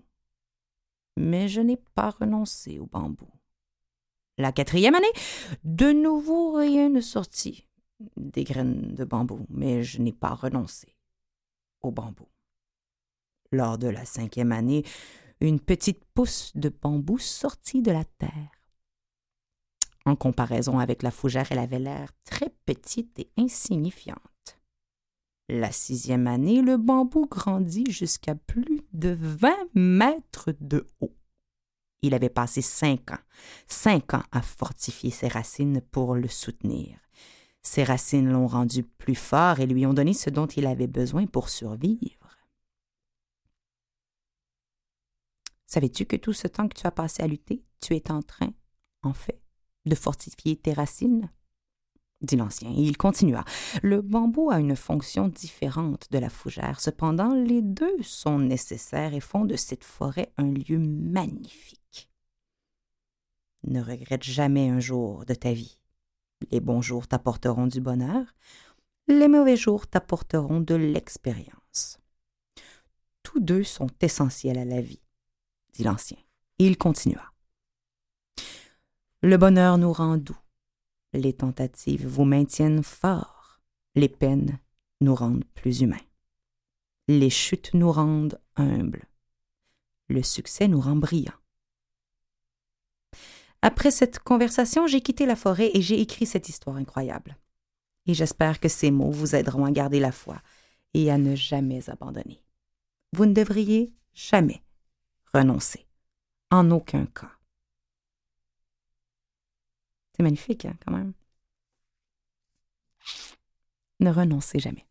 Mais je n'ai pas renoncé au bambou. La quatrième année, de nouveau rien ne sortit des graines de bambou, mais je n'ai pas renoncé au bambou. Lors de la cinquième année, une petite pousse de bambou sortit de la terre. En comparaison avec la fougère, elle avait l'air très petite et insignifiante. La sixième année, le bambou grandit jusqu'à plus de vingt mètres de haut. Il avait passé cinq ans, cinq ans à fortifier ses racines pour le soutenir. Ses racines l'ont rendu plus fort et lui ont donné ce dont il avait besoin pour survivre. Savais-tu que tout ce temps que tu as passé à lutter, tu es en train, en fait, de fortifier tes racines? dit l'ancien, et il continua. Le bambou a une fonction différente de la fougère. Cependant, les deux sont nécessaires et font de cette forêt un lieu magnifique. Ne regrette jamais un jour de ta vie. Les bons jours t'apporteront du bonheur, les mauvais jours t'apporteront de l'expérience. Tous deux sont essentiels à la vie, dit l'ancien, et il continua. Le bonheur nous rend doux, les tentatives vous maintiennent forts, les peines nous rendent plus humains. Les chutes nous rendent humbles, le succès nous rend brillants. Après cette conversation, j'ai quitté la forêt et j'ai écrit cette histoire incroyable. Et j'espère que ces mots vous aideront à garder la foi et à ne jamais abandonner. Vous ne devriez jamais renoncer, en aucun cas. C'est magnifique, hein, quand même. Ne renoncez jamais.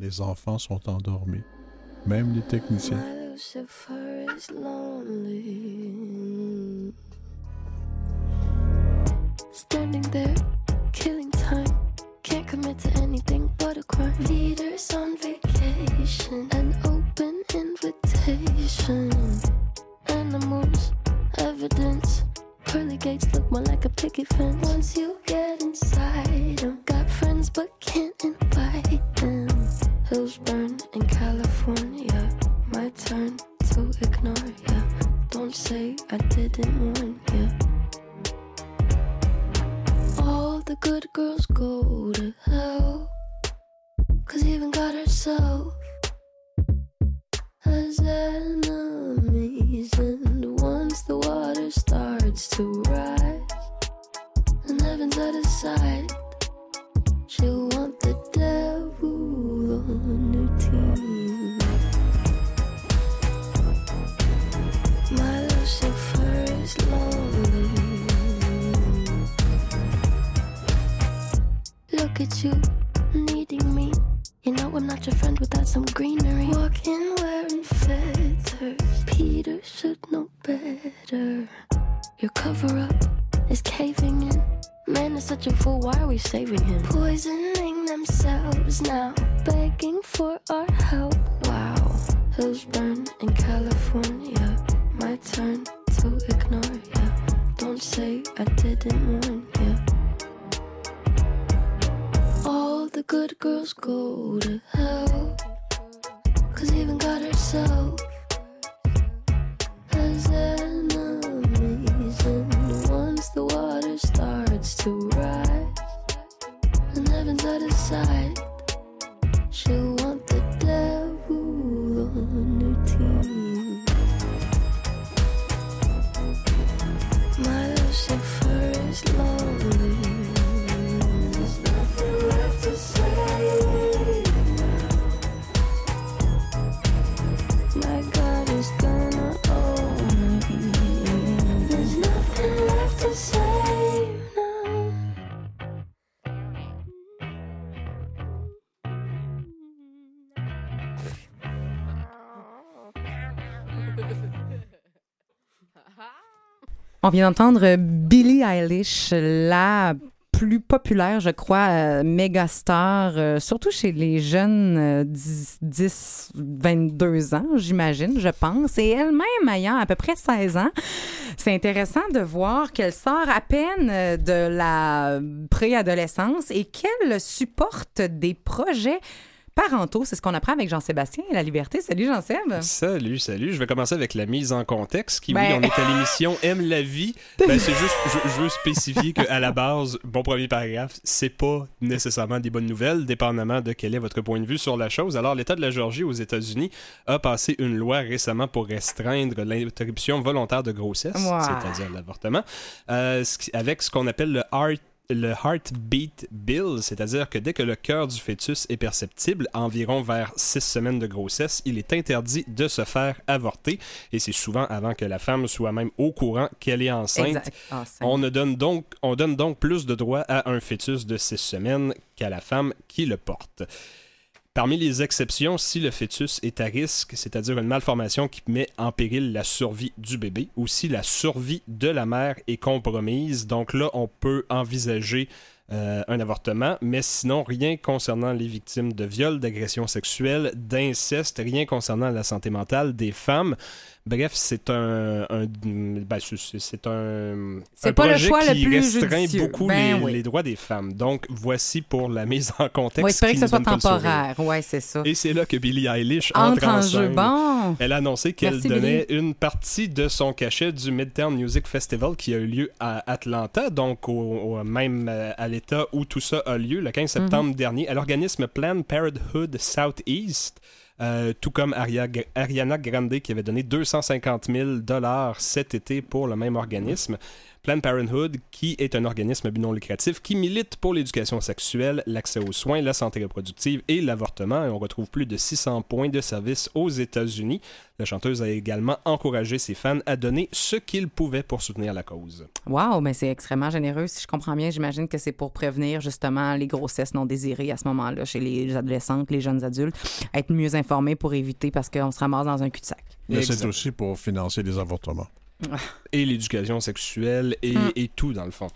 Les enfants sont endormis, même les techniciens. Standing there, killing commit to anything but a crime. Leaders on vacation, an open invitation. Animals, evidence. Pearly gates look more like a picket fence. Once you get inside 'em, got friends but can't invite them. Hills burn in California. My turn to ignore ya. Don't say I didn't warn ya. The good girls go to hell. Cause even God herself has enemies. And once the water starts to rise, and heaven's out of sight, she'll want the devil Look at you, needing me. You know I'm not your friend without some greenery. Walking wearing feathers. Peter should know better. Your cover up is caving in. Man is such a fool, why are we saving him? Poisoning themselves now, begging for our help. Wow. Hills burn in California. My turn to ignore ya. Don't say I didn't warn ya. The good girls go to hell. Cause even God herself has enemies. And once the water starts to rise, and heaven's out of sight, On vient d'entendre Billie Eilish, la plus populaire, je crois, euh, méga star, euh, surtout chez les jeunes euh, 10, 10, 22 ans, j'imagine, je pense. Et elle-même ayant à peu près 16 ans, c'est intéressant de voir qu'elle sort à peine euh, de la préadolescence et qu'elle supporte des projets parentaux. C'est ce qu'on apprend avec Jean-Sébastien et la liberté. Salut Jean-Seb. Salut, salut. Je vais commencer avec la mise en contexte. Qui, Ben- oui, on est à l'émission Aime la vie. Ben, c'est juste, je, je veux spécifier qu'à la base, bon premier paragraphe, c'est pas nécessairement des bonnes nouvelles, dépendamment de quel est votre point de vue sur la chose. Alors, l'État de la Géorgie aux États-Unis a passé une loi récemment pour restreindre l'interruption volontaire de grossesse, c'est-à-dire l'avortement, euh, avec ce qu'on appelle le heart le Heartbeat Bill, c'est-à-dire que dès que le cœur du fœtus est perceptible, environ vers six semaines de grossesse, il est interdit de se faire avorter, et c'est souvent avant que la femme soit même au courant qu'elle est enceinte. On, ne donne donc, on donne donc plus de droits à un fœtus de six semaines qu'à la femme qui le porte. Parmi les exceptions, si le fœtus est à risque, c'est-à-dire une malformation qui met en péril la survie du bébé, ou si la survie de la mère est compromise, donc là, on peut envisager euh, un avortement, mais sinon, rien concernant les victimes de viol, d'agression sexuelle, d'inceste, rien concernant la santé mentale des femmes. Bref, c'est un, un- ben, c'est- un, C'est un pas le projet choix le qui plus restreint judicieux. beaucoup Ben les, oui. les droits des femmes. Donc, voici pour la mise en contexte. On va espérer que ce soit le temporaire. Oui, c'est ça. Et c'est là que Billie Eilish Entre entre, en en jeu. Bon. Elle a annoncé qu'elle donnait une partie de son cachet du Midtown Music Festival qui a eu lieu à Atlanta, donc au, au- même euh, à l'état où tout ça a lieu, le 15 septembre Mhm. dernier, à l'organisme Planned Parenthood Southeast. Euh, tout comme Aria- Ariana Grande qui avait donné 250 000 dollars cet été pour le même organisme. Planned Parenthood, qui est un organisme à but non lucratif qui milite pour l'éducation sexuelle, l'accès aux soins, la santé reproductive et l'avortement. Et on retrouve plus de 600 points de service aux États-Unis. La chanteuse a également encouragé ses fans à donner ce qu'ils pouvaient pour soutenir la cause. Wow, mais c'est extrêmement généreux. Si je comprends bien, j'imagine que c'est pour prévenir justement les grossesses non désirées à ce moment-là chez les adolescentes, les jeunes adultes, être mieux informés pour éviter parce qu'on se ramasse dans un cul-de-sac. Mais c'est aussi pour financer les avortements. Et l'éducation sexuelle et, Mm. et tout, dans le fond.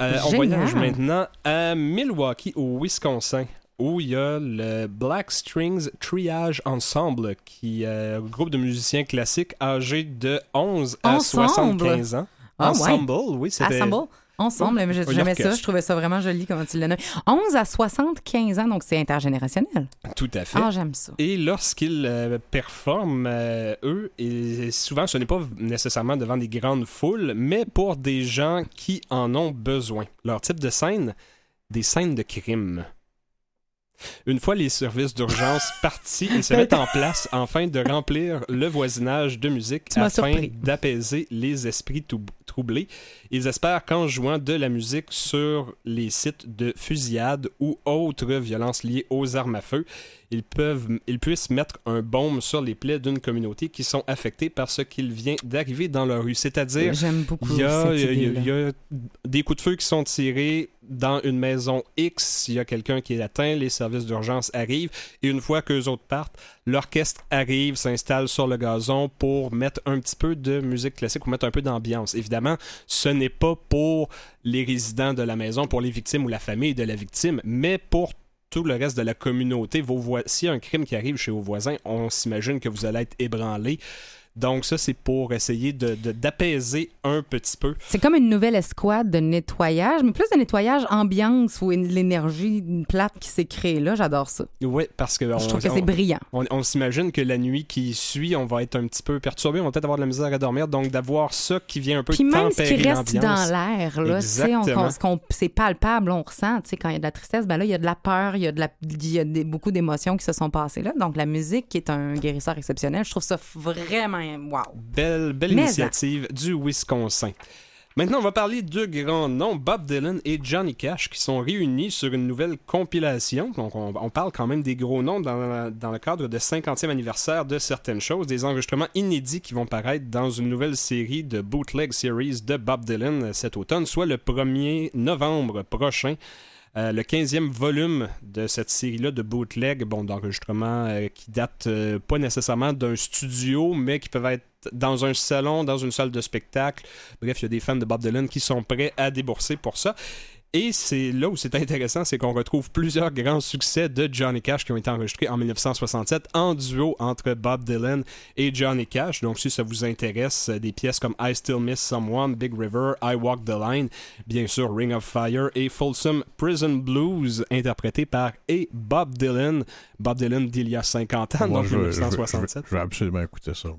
Euh, on voyage maintenant à Milwaukee, au Wisconsin. Où il y a le Black Strings Triage Ensemble, qui est un groupe de musiciens classiques âgés de 11 à Ensemble? 75 ans. Ah, ouais. Ensemble, oui, c'était... Ensemble? Ensemble, mais Un j'aimais ça. Je trouvais ça vraiment joli comment tu l'as nommé. 11 à 75 ans, donc c'est intergénérationnel. Tout à fait. Ah, j'aime ça. Et lorsqu'ils euh, performent, euh, eux, et souvent ce n'est pas nécessairement devant des grandes foules, mais pour des gens qui en ont besoin. Leur type de scène, des scènes de crime. Une fois les services d'urgence partis, ils se mettent en place afin de remplir le voisinage de musique afin d'apaiser les esprits troublés. Ils espèrent qu'en jouant de la musique sur les sites de fusillade ou autres violences liées aux armes à feu, ils, peuvent, ils puissent mettre un baume sur les plaies d'une communauté qui sont affectées par ce qu'il vient d'arriver dans leur rue. C'est-à-dire, y, y il y a des coups de feu qui sont tirés dans une maison X. Il y a quelqu'un qui est atteint, les services d'urgence arrivent. Et une fois qu'eux autres partent, l'orchestre arrive, s'installe sur le gazon pour mettre un petit peu de musique classique ou mettre un peu d'ambiance. Évidemment, ce n'est pas pour les résidents de la maison, pour les victimes ou la famille de la victime, mais pour tout le reste de la communauté. Vos voi- S'il y a un crime qui arrive chez vos voisins, on s'imagine que vous allez être ébranlés. Donc ça, c'est pour essayer de- de- d'apaiser un petit peu. C'est comme une nouvelle escouade de nettoyage, mais plus de nettoyage ambiance ou une- l'énergie plate qui s'est créée là. J'adore ça. Oui, parce que on, Je trouve que c'est brillant. on- on s'imagine que la nuit qui suit, on va être un petit peu perturbé, on va peut-être avoir de la misère à dormir. Donc d'avoir ça qui vient un peu Puis même ce qui reste dans l'air, là, c'est palpable, on ressent, tu sais, quand il y a de la tristesse, ben là, il y a de la peur, il y a, de la, il y a des- beaucoup d'émotions qui se sont passées là. Donc, la musique qui est un guérisseur exceptionnel, je trouve ça vraiment wow. Belle, belle Mais initiative du Wisconsin. Maintenant, on va parler de grands noms, Bob Dylan et Johnny Cash, qui sont réunis sur une nouvelle compilation. Donc, on, on parle quand même des gros noms dans, dans le cadre de 50e anniversaire de certaines choses, des enregistrements inédits qui vont paraître dans une nouvelle série de Bootleg Series de Bob Dylan cet automne, soit le 1er novembre prochain. Euh, le 15e volume de cette série-là de bootleg, bon, d'enregistrements euh, qui datent euh, pas nécessairement d'un studio, mais qui peuvent être dans un salon, dans une salle de spectacle. Bref, il y a des fans de Bob Dylan qui sont prêts à débourser pour ça. Et c'est là où c'est intéressant, c'est qu'on retrouve plusieurs grands succès de Johnny Cash qui ont été enregistrés en 1967 en duo entre Bob Dylan et Johnny Cash. Donc si ça vous intéresse, des pièces comme I Still Miss Someone, Big River, I Walk the Line, bien sûr Ring of Fire et Folsom Prison Blues, interprétés par et Bob Dylan. Bob Dylan d'il y a 50 ans, Moi, donc je, je- 1967. je- je vais absolument écouter ça. moi.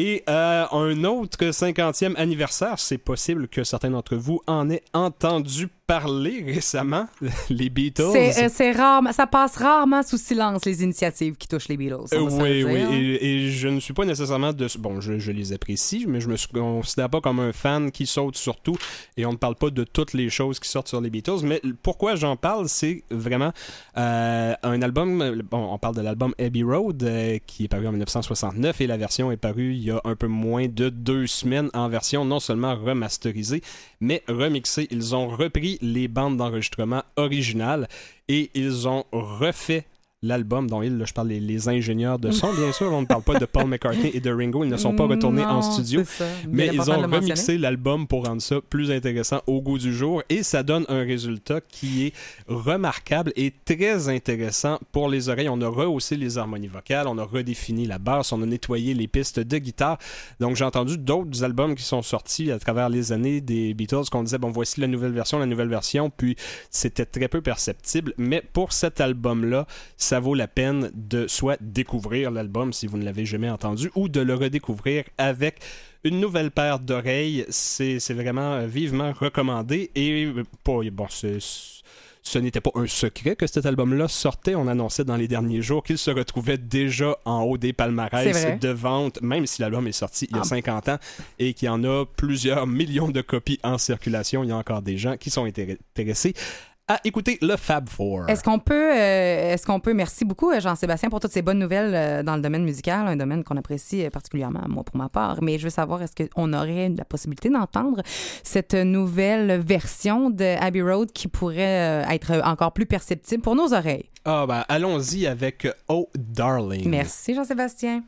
Et euh, un autre 50e anniversaire, c'est possible que certains d'entre vous en aient entendu parler récemment, les Beatles. C'est euh, c'est rare, ça passe rarement sous silence les initiatives qui touchent les Beatles. Euh, oui, oui, et, et je ne suis pas nécessairement de... Bon, je, je les apprécie, mais je me suis- considère pas comme un fan qui saute sur tout, et on ne parle pas de toutes les choses qui sortent sur les Beatles, mais pourquoi j'en parle, c'est vraiment euh, un album, bon, on parle de l'album Abbey Road, euh, qui est paru en 1969, et la version est parue il y a un peu moins de deux semaines en version non seulement remasterisée, mais remixée. Ils ont repris les bandes d'enregistrement originales, et ils ont refait l'album dont ils, là, je parle les, les ingénieurs de son, bien sûr, on ne parle pas de Paul McCartney et de Ringo, ils ne sont pas retournés en studio, mais ils ont remixé l'album pour rendre ça plus intéressant au goût du jour. Et ça donne un résultat qui est remarquable et très intéressant pour les oreilles. On a rehaussé les harmonies vocales, on a redéfini la basse, on a nettoyé les pistes de guitare. Donc j'ai entendu d'autres albums qui sont sortis à travers les années des Beatles qu'on disait bon voici la nouvelle version, la nouvelle version, puis c'était très peu perceptible. Mais pour cet album-là, ça vaut la peine de soit découvrir l'album si vous ne l'avez jamais entendu ou de le redécouvrir avec une nouvelle paire d'oreilles. C'est vraiment euh, vivement recommandé et euh, pas, bon, c'est- ce n'était pas un secret que cet album-là sortait. On annonçait dans les derniers jours qu'il se retrouvait déjà en haut des palmarès de vente, même si l'album est sorti il y a Ah. 50 ans et qu'il y en a plusieurs millions de copies en circulation. Il y a encore des gens qui sont intér- intéressés à écouter le Fab Four. Est-ce qu'on peut, euh, est-ce qu'on peut, merci beaucoup euh, Jean-Sébastien pour toutes ces bonnes nouvelles euh, dans le domaine musical, un domaine qu'on apprécie particulièrement, moi pour ma part. Mais je veux savoir, est-ce qu'on aurait la possibilité d'entendre cette nouvelle version de Abbey Road qui pourrait euh, être encore plus perceptible pour nos oreilles? Ah ben, allons-y avec Oh Darling. Merci Jean-Sébastien.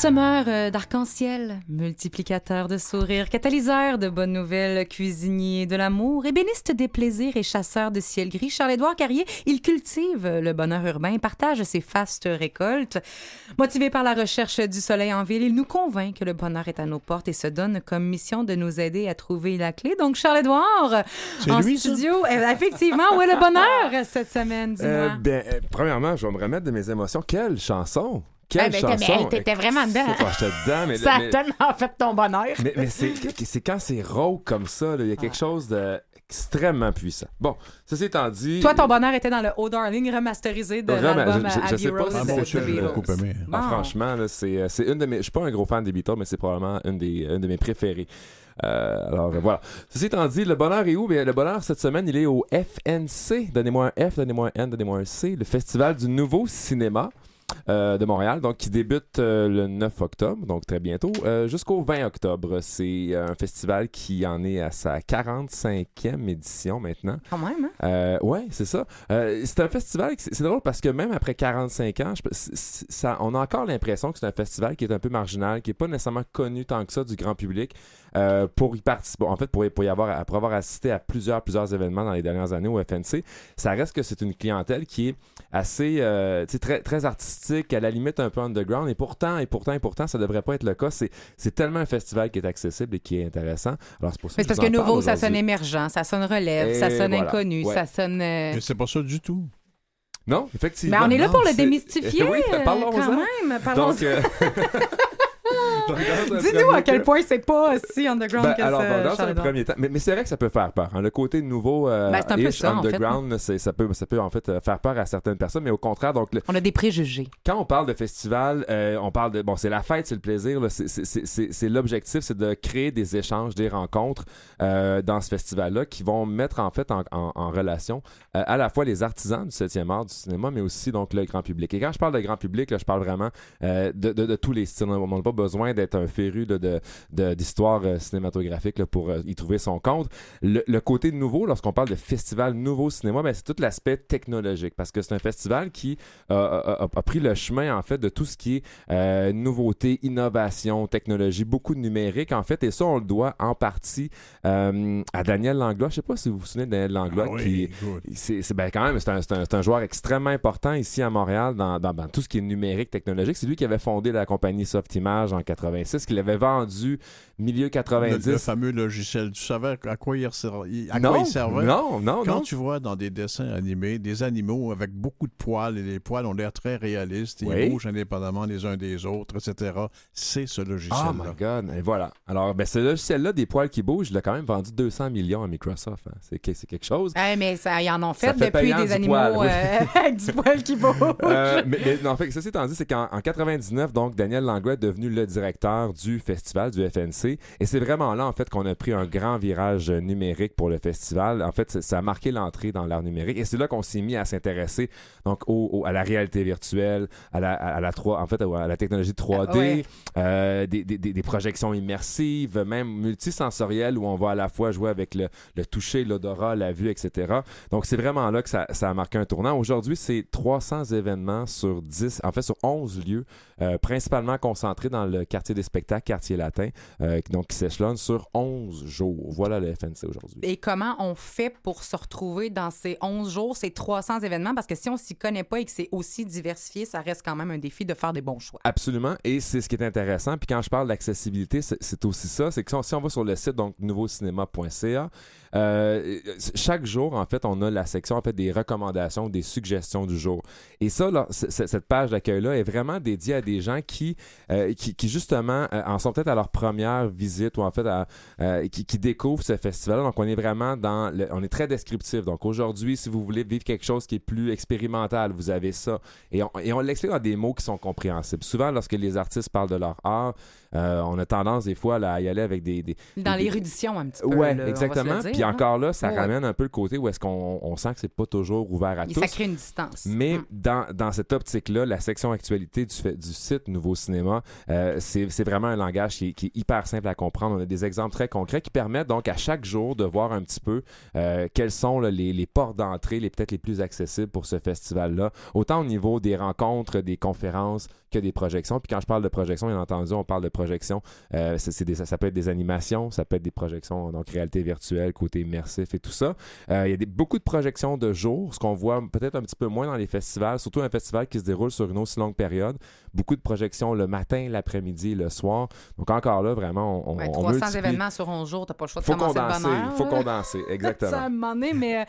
Semeur euh, d'arc-en-ciel, multiplicateur de sourires, catalyseur de bonnes nouvelles, cuisinier de l'amour, ébéniste des plaisirs et chasseur de ciel gris, Charles-Édouard Carrier, il cultive le bonheur urbain, partage ses fastes récoltes. Motivé par la recherche du soleil en ville, il nous convainc que le bonheur est à nos portes et se donne comme mission de nous aider à trouver la clé. Donc, Charles-Édouard, en lui, studio, euh, effectivement, où est le bonheur cette semaine? Euh, ben, euh, premièrement, je vais me remettre de mes émotions. Quelle chanson! Quelle ben, t'es- chanson! mais t'étais vraiment dedans. Oh, j'étais dedans, mais, Ça a mais- tellement fait ton bonheur. mais, mais c'est, quand c'est rauque comme ça, il y a quelque chose d'extrêmement puissant. Bon, ceci étant dit. Toi, ton bonheur était dans le Oh Darling remasterisé de l'album Abbey sais pas Road Ah, de. Ah, franchement, c'est, euh, une de mes. Je suis pas un gros fan des Beatles, mais c'est probablement une des, une de mes préférées. Euh, alors euh, voilà. Ceci étant dit, le bonheur est où? Bien, le bonheur cette semaine, il est au FNC. Donnez-moi un F, donnez-moi un N, donnez-moi un C. Le Festival du Nouveau Cinéma. Euh, de Montréal, donc qui débute euh, le 9 octobre, donc très bientôt, euh, jusqu'au 20 octobre. C'est un festival qui en est à sa 45e édition maintenant. Quand même, hein? Ouais, c'est ça. C'est un festival, qui- c'est drôle parce que même après 45 ans, je- ça, on a encore l'impression que c'est un festival qui est un peu marginal, qui est pas nécessairement connu tant que ça du grand public. Euh, pour y participer, en fait, pour, y- pour y avoir, pour avoir assisté à plusieurs, plusieurs événements dans les dernières années au FNC, ça reste que c'est une clientèle qui est assez, euh, tu sais, très, très artistique, à la limite un peu underground, et pourtant, et pourtant, et pourtant, ça devrait pas être le cas. C'est, c'est tellement un festival qui est accessible et qui est intéressant. Alors c'est pour ça Mais que c'est parce que nouveau, ça sonne émergent, ça sonne relève, ça sonne voilà. inconnu, Ouais. ça sonne. euh, Mais c'est pas ça du tout. Non, effectivement. Ben, on est là Non, pour le démystifier. oui, euh, parlons-en. quand même. Parlons Donc, euh, donc, dans un Dis-nous à quel point c'est pas si underground Ben, que alors, ça. dans un premier temps, mais, mais c'est vrai que ça peut faire peur. hein. Le côté nouveau, euh, Ben, un peu ça, en fait, underground, ça peut, ça peut en fait euh, faire peur à certaines personnes, mais au contraire, donc le- On a des préjugés. quand on parle de festival, euh, on parle de bon, c'est la fête, c'est le plaisir. C'est- l'objectif, c'est de créer des échanges, des rencontres euh, dans ce festival-là qui vont mettre en fait en, en- en relation euh, à la fois les artisans du 7e art du cinéma, mais aussi donc le grand public. Et quand je parle de grand public, là, je parle vraiment euh, de, de- de tous les styles. On n'a pas besoin d'être un féru de- de- de- d'histoire euh, cinématographique là, pour euh, y trouver son compte. Le, le côté nouveau, lorsqu'on parle de festival nouveau cinéma, ben, c'est tout l'aspect technologique parce que c'est un festival qui a, a- a- a pris le chemin en fait de tout ce qui est euh, nouveauté, innovation, technologie, beaucoup de numérique en fait, et ça on le doit en partie euh, à Daniel Langlois. Je sais pas si vous vous souvenez de Daniel Langlois Ah oui, qui c'est ben, quand même c'est un, un- joueur extrêmement important ici à Montréal dans, dans- dans tout ce qui est numérique technologique. C'est lui qui avait fondé la compagnie Softimage en 86, qui l'avait vendu milieu Le, 90. le fameux logiciel. Tu savais à quoi il, servait- à non, quoi il servait? non, non, Quand non. tu vois dans des dessins animés des animaux avec beaucoup de poils et les poils ont l'air très réalistes, Oui. ils bougent indépendamment les uns des autres, etc., c'est ce Oh logiciel-là. my god, et voilà. Alors, ben, ce logiciel-là, des poils qui bougent, il a quand même vendu 200 millions à Microsoft. hein. C'est que- c'est quelque chose. Eh, mais ça, ils en ont fait, Ça fait depuis des animaux poil, oui. euh, avec du poil qui bouge. Euh, mais, mais non, fait, ceci étant dit, c'est qu'en en 99, donc, Daniel Langlois est devenu le directeur du festival, du FNC. Et c'est vraiment là, en fait, qu'on a pris un grand virage numérique pour le festival. En fait, ça- a marqué l'entrée dans l'art numérique. Et c'est là qu'on s'est mis à s'intéresser, donc, au, au- à la réalité virtuelle, à la, à la 3, en fait, à la technologie 3D, Ah, ouais. euh, des, des- des- des projections immersives, même multisensorielles, où on va à la fois jouer avec le, le toucher, l'odorat, la vue, etc. Donc, c'est vraiment là que ça, ça a marqué un tournant. Aujourd'hui, c'est 300 événements sur 10, en fait, sur 11 lieux, euh, principalement concentrés dans le quartier des spectacles, quartier latin, euh, donc qui s'échelonne sur 11 jours. Voilà le FNC aujourd'hui. Et comment on fait pour se retrouver dans ces 11 jours, ces 300 événements? Parce que si on s'y connaît pas et que c'est aussi diversifié, ça reste quand même un défi de faire des bons choix. Absolument, et c'est ce qui est intéressant. Puis quand je parle d'accessibilité, c'est- aussi ça. C'est que si on, va sur le site donc nouveaucinéma.ca, euh, chaque jour en fait, on a la section en fait des recommandations, des suggestions du jour. Et ça, là, cette page d'accueil là est vraiment dédiée à des gens qui, euh, qui, justement euh, en sont peut-être à leur première visite ou en fait à- euh, qui, qui découvrent ce festival. Donc on est vraiment dans, le- on est très descriptif. Donc aujourd'hui, si vous voulez vivre quelque chose qui est plus expérimental, vous avez ça. Et on, et on l'explique dans des mots qui sont compréhensibles. Souvent, lorsque les artistes parlent de leur art, euh, on a tendance des fois là, à y aller avec des, des, Dans des- l'érudition, un petit peu. Ouais, là, exactement. dire, Puis hein? encore là, ça Ouais. ramène un peu le côté où est-ce qu'on on sent que c'est pas toujours ouvert à Et tous. ça crée une distance. Mais Mm. dans, dans cette optique-là, la section actualité du, fait- du site Nouveau Cinéma, euh, c'est vraiment un langage qui qui est hyper simple à comprendre. On a des exemples très concrets qui permettent donc à chaque jour de voir un petit peu euh, quelles sont les, les portes d'entrée, les peut-être les plus accessibles pour ce festival-là, autant au niveau des rencontres, des conférences que des projections. Puis quand je parle de projections, bien entendu, on parle de projections. euh, c'est- c'est des- ça, ça peut être des animations, ça peut être des projections donc réalité virtuelle, côté immersif et tout ça. Euh, Il y a des, beaucoup de projections de jour, ce qu'on voit peut-être un petit peu moins dans les festivals, surtout un festival qui se déroule sur une aussi longue période. Beaucoup de projections le matin, l'après-midi, le soir. Donc encore là, vraiment, on, Ouais, on 300 multiplie. événements sur 11 jours, t'as pas le choix de faut commencer condenser, le bonheur. faut condenser, Ça, exactement. moment donné, mais euh,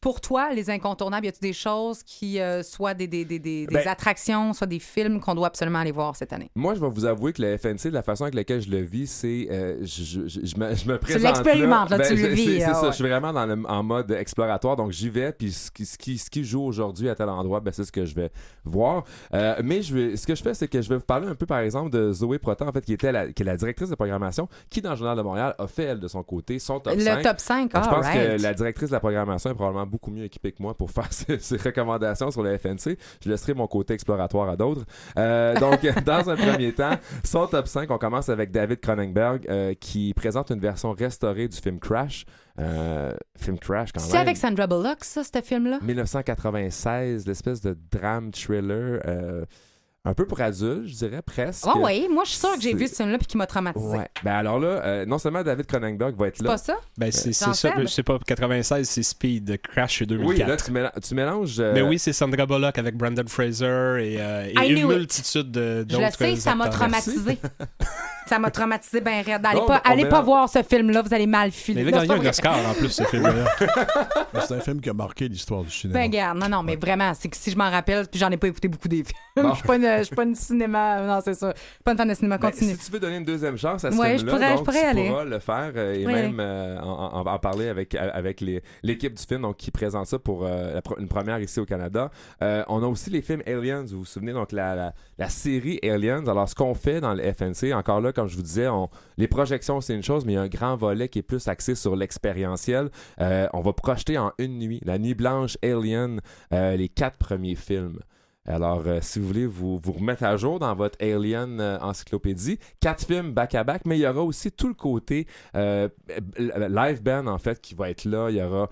pour toi, les incontournables, y a-tu des choses qui, euh, soit des, des, des, des, Ben- attractions, soit des films qu'on doit absolument aller voir cette année? Moi, je vais vous avouer que le FNC, de la façon avec laquelle je le vis, c'est. euh, je, je, je- je me, je me présente. l'expérimentes, là, Ben, tu le vis, C'est ah ça, ouais. je suis vraiment dans le- en mode exploratoire. Donc, j'y vais, puis ce qui, ce qui, ce qui joue aujourd'hui à tel endroit, ben, c'est ce que je vais voir. Euh, mais je vais, ce que je fais, c'est que je vais vous parler un peu, par exemple, de Zoé Proton, en fait, qui, était la, qui est la directrice de programmation, qui, dans le Journal de Montréal, a fait, elle, de son côté, son top le 5. top 5, Donc, je ah, pense right. que la directrice de la programmation est probablement beaucoup mieux équipée que moi pour faire ces, ces recommandations sur le FNC. Je laisserai mon côté exploratoire à d'autres. Euh, donc, dans un premier temps, son top 5, on commence avec David Cronenberg euh, qui présente une version restaurée du film Crash. Euh, film Crash, quand C'est même. avec Sandra Bullock, ça, ce film-là? 1996, l'espèce de drame thriller. Un peu pour adultes, je dirais, presque. Ah oui, moi, je suis sûre que j'ai C'est- vu ce film-là puis qui m'a traumatisé. Ouais. Ben alors là, euh, non seulement David Cronenberg va être C'est là. pas ça? Ben, c'est c'est ça. C'est pas 96, c'est Speed, Crash c'est 2004. Oui, là, tu, méla- tu mélanges. euh, Mais oui, c'est Sandra Bullock avec Brandon Fraser et, euh, et une multitude de- Je le d'autres sais, ça m'a traumatisé. ça m'a traumatisé bien raide. Allez Non, pas, allez pas voir ce film-là, vous allez mal Mais filer. il avait Non, gagné c'est un. Oscar en plus, ce film-là. C'est un film qui a marqué l'histoire du cinéma. Ben, regarde, non, non, mais vraiment, c'est que si je m'en rappelle, puis j'en ai pas écouté beaucoup des films. Je suis pas une, je suis pas une cinéma, non, c'est ça. Pas une fan de cinéma, Ben, continue. si tu veux donner une deuxième chance à ce Ouais, film-là, pourrais- je pourrais tu aller. pourras le faire euh, et Oui. même euh, en, en- en parler avec, avec l'équipe du film donc, qui présente ça pour euh, la une première ici au Canada. Euh, on a aussi les films Aliens, vous vous souvenez, donc la, la, la série Aliens. Alors, ce qu'on fait dans le FNC, encore là, comme je vous disais, on, les projections, c'est une chose, mais il y a un grand volet qui est plus axé sur l'expérientiel. Euh, on va projeter en une nuit, la nuit blanche Alien, euh, les quatre premiers films. Alors, euh, si vous voulez vous, vous remettre à jour dans votre Alien euh, encyclopédie, quatre films back-à-back, mais il y aura aussi tout le côté euh, live band, en fait, qui va être là. Il y aura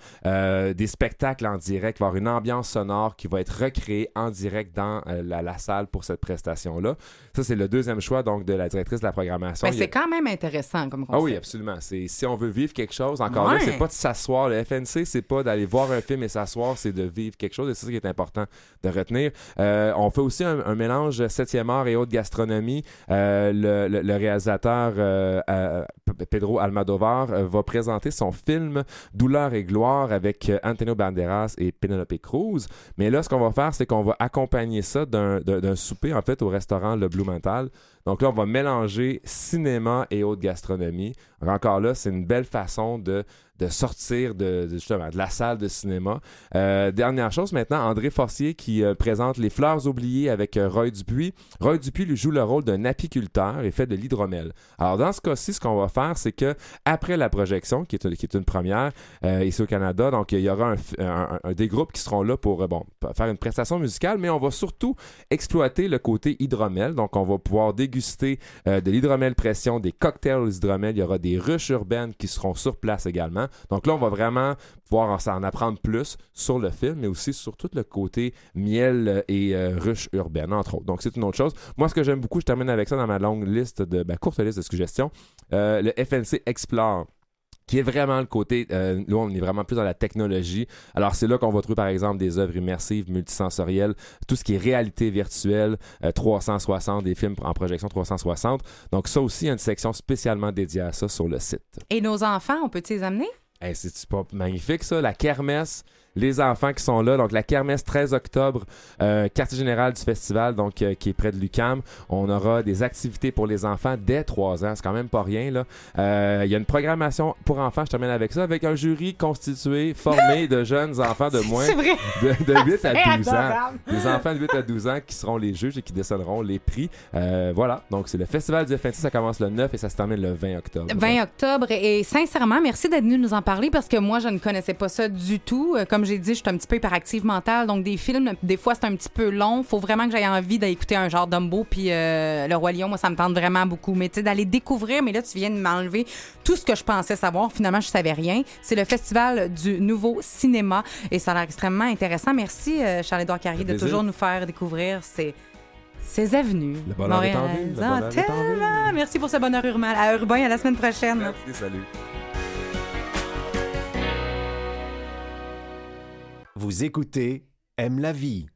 des spectacles en direct, il va y avoir une ambiance sonore qui va être recréée en direct dans la, la salle pour cette prestation-là. Ça, c'est le deuxième choix, donc, de la directrice de la programmation. Ben, y a- c'est quand même intéressant comme ah concept. oui, absolument. Si on veut vivre quelque chose, encore là, Ouais. c'est pas de s'asseoir. Le FNC, c'est pas d'aller voir un film et s'asseoir, c'est de vivre quelque chose. Et c'est ça qui est important de retenir. Euh, on fait aussi un, mélange 7e art et haute gastronomie. Euh, le, réalisateur euh, Pedro Almodovar va présenter son film Douleur et gloire avec Antonio Banderas et Penelope Cruz. Mais là, ce qu'on va faire, c'est qu'on va accompagner ça d'un souper, en fait, au restaurant Le Blumenthal. Donc là, on va mélanger cinéma et haute gastronomie. Encore là, c'est une belle façon de, de sortir de, justement de la salle de cinéma. Euh, dernière chose maintenant, André Forcier qui euh, présente Les Fleurs oubliées avec euh, Roy Dupuis. Roy Dupuis lui joue le rôle d'un apiculteur et fait de l'hydromel. Alors dans ce cas-ci, ce qu'on va faire, c'est que après la projection, qui est, une- qui est une première ici au Canada, donc il y aura un, des groupes qui seront là pour bon, faire une prestation musicale, mais on va surtout exploiter le côté hydromel. Donc, on va pouvoir déguster euh, de l'hydromel pression, des cocktails hydromel. Il y aura des ruches urbaines qui seront sur place également. Donc là, on va vraiment pouvoir en, en apprendre plus sur le film, mais aussi sur tout le côté miel euh, et euh, ruches urbaines, entre autres. Donc, c'est une autre chose. Moi, ce que j'aime beaucoup, je termine avec ça dans ma longue liste de, ben, courte liste de suggestions. Le FNC Explore qui est vraiment le côté, euh, là on est vraiment plus dans la technologie. Alors c'est là qu'on va trouver par exemple des œuvres immersives, multisensorielles, tout ce qui est réalité virtuelle, euh, 360, des films en projection 360. Donc ça aussi, il y a une section spécialement dédiée à ça sur le site. Et nos enfants, on peut-tu les amener? Hey, c'est pas magnifique ça, la kermesse les enfants qui sont là. Donc, la kermesse 13 octobre, euh, quartier général du festival, donc euh, qui est près de l'UCAM. On aura des activités pour les enfants dès 3 ans. C'est quand même pas rien, là. Euh, Il y a une programmation pour enfants, je termine avec ça, avec un jury constitué, formé de jeunes enfants de moins vrai. de, de 8 à C'est 12 ans. Des enfants de 8 à 12 ans qui seront les juges et qui décerneront les prix. Voilà. Donc, c'est le festival du FNC. Ça commence le 9 et ça se termine le 20 octobre. 20 octobre. Et sincèrement, merci d'être venu nous en parler parce que moi, je ne connaissais pas ça du tout. Comme j'ai dit, je suis un petit peu hyperactive mentale. Donc, des films, des fois, c'est un petit peu long. faut vraiment que j'aie envie d'écouter un genre Dumbo. Puis euh, Le Roi Lion, moi, ça me tente vraiment beaucoup. Mais tu sais, d'aller découvrir, mais là, tu viens de m'enlever tout ce que je pensais savoir. Finalement, je savais rien. C'est le festival du nouveau cinéma et ça a l'air extrêmement intéressant. Merci, euh, Charles-Édouard Carrier, de toujours nous faire découvrir ces, ces avenues. Le bonheur est en montréalaises. ville, le bonheur est en ville. tellement. Merci pour ce bonheur urbain. À urbain, à la semaine prochaine. Merci, salut. Vous écoutez Aime la vie.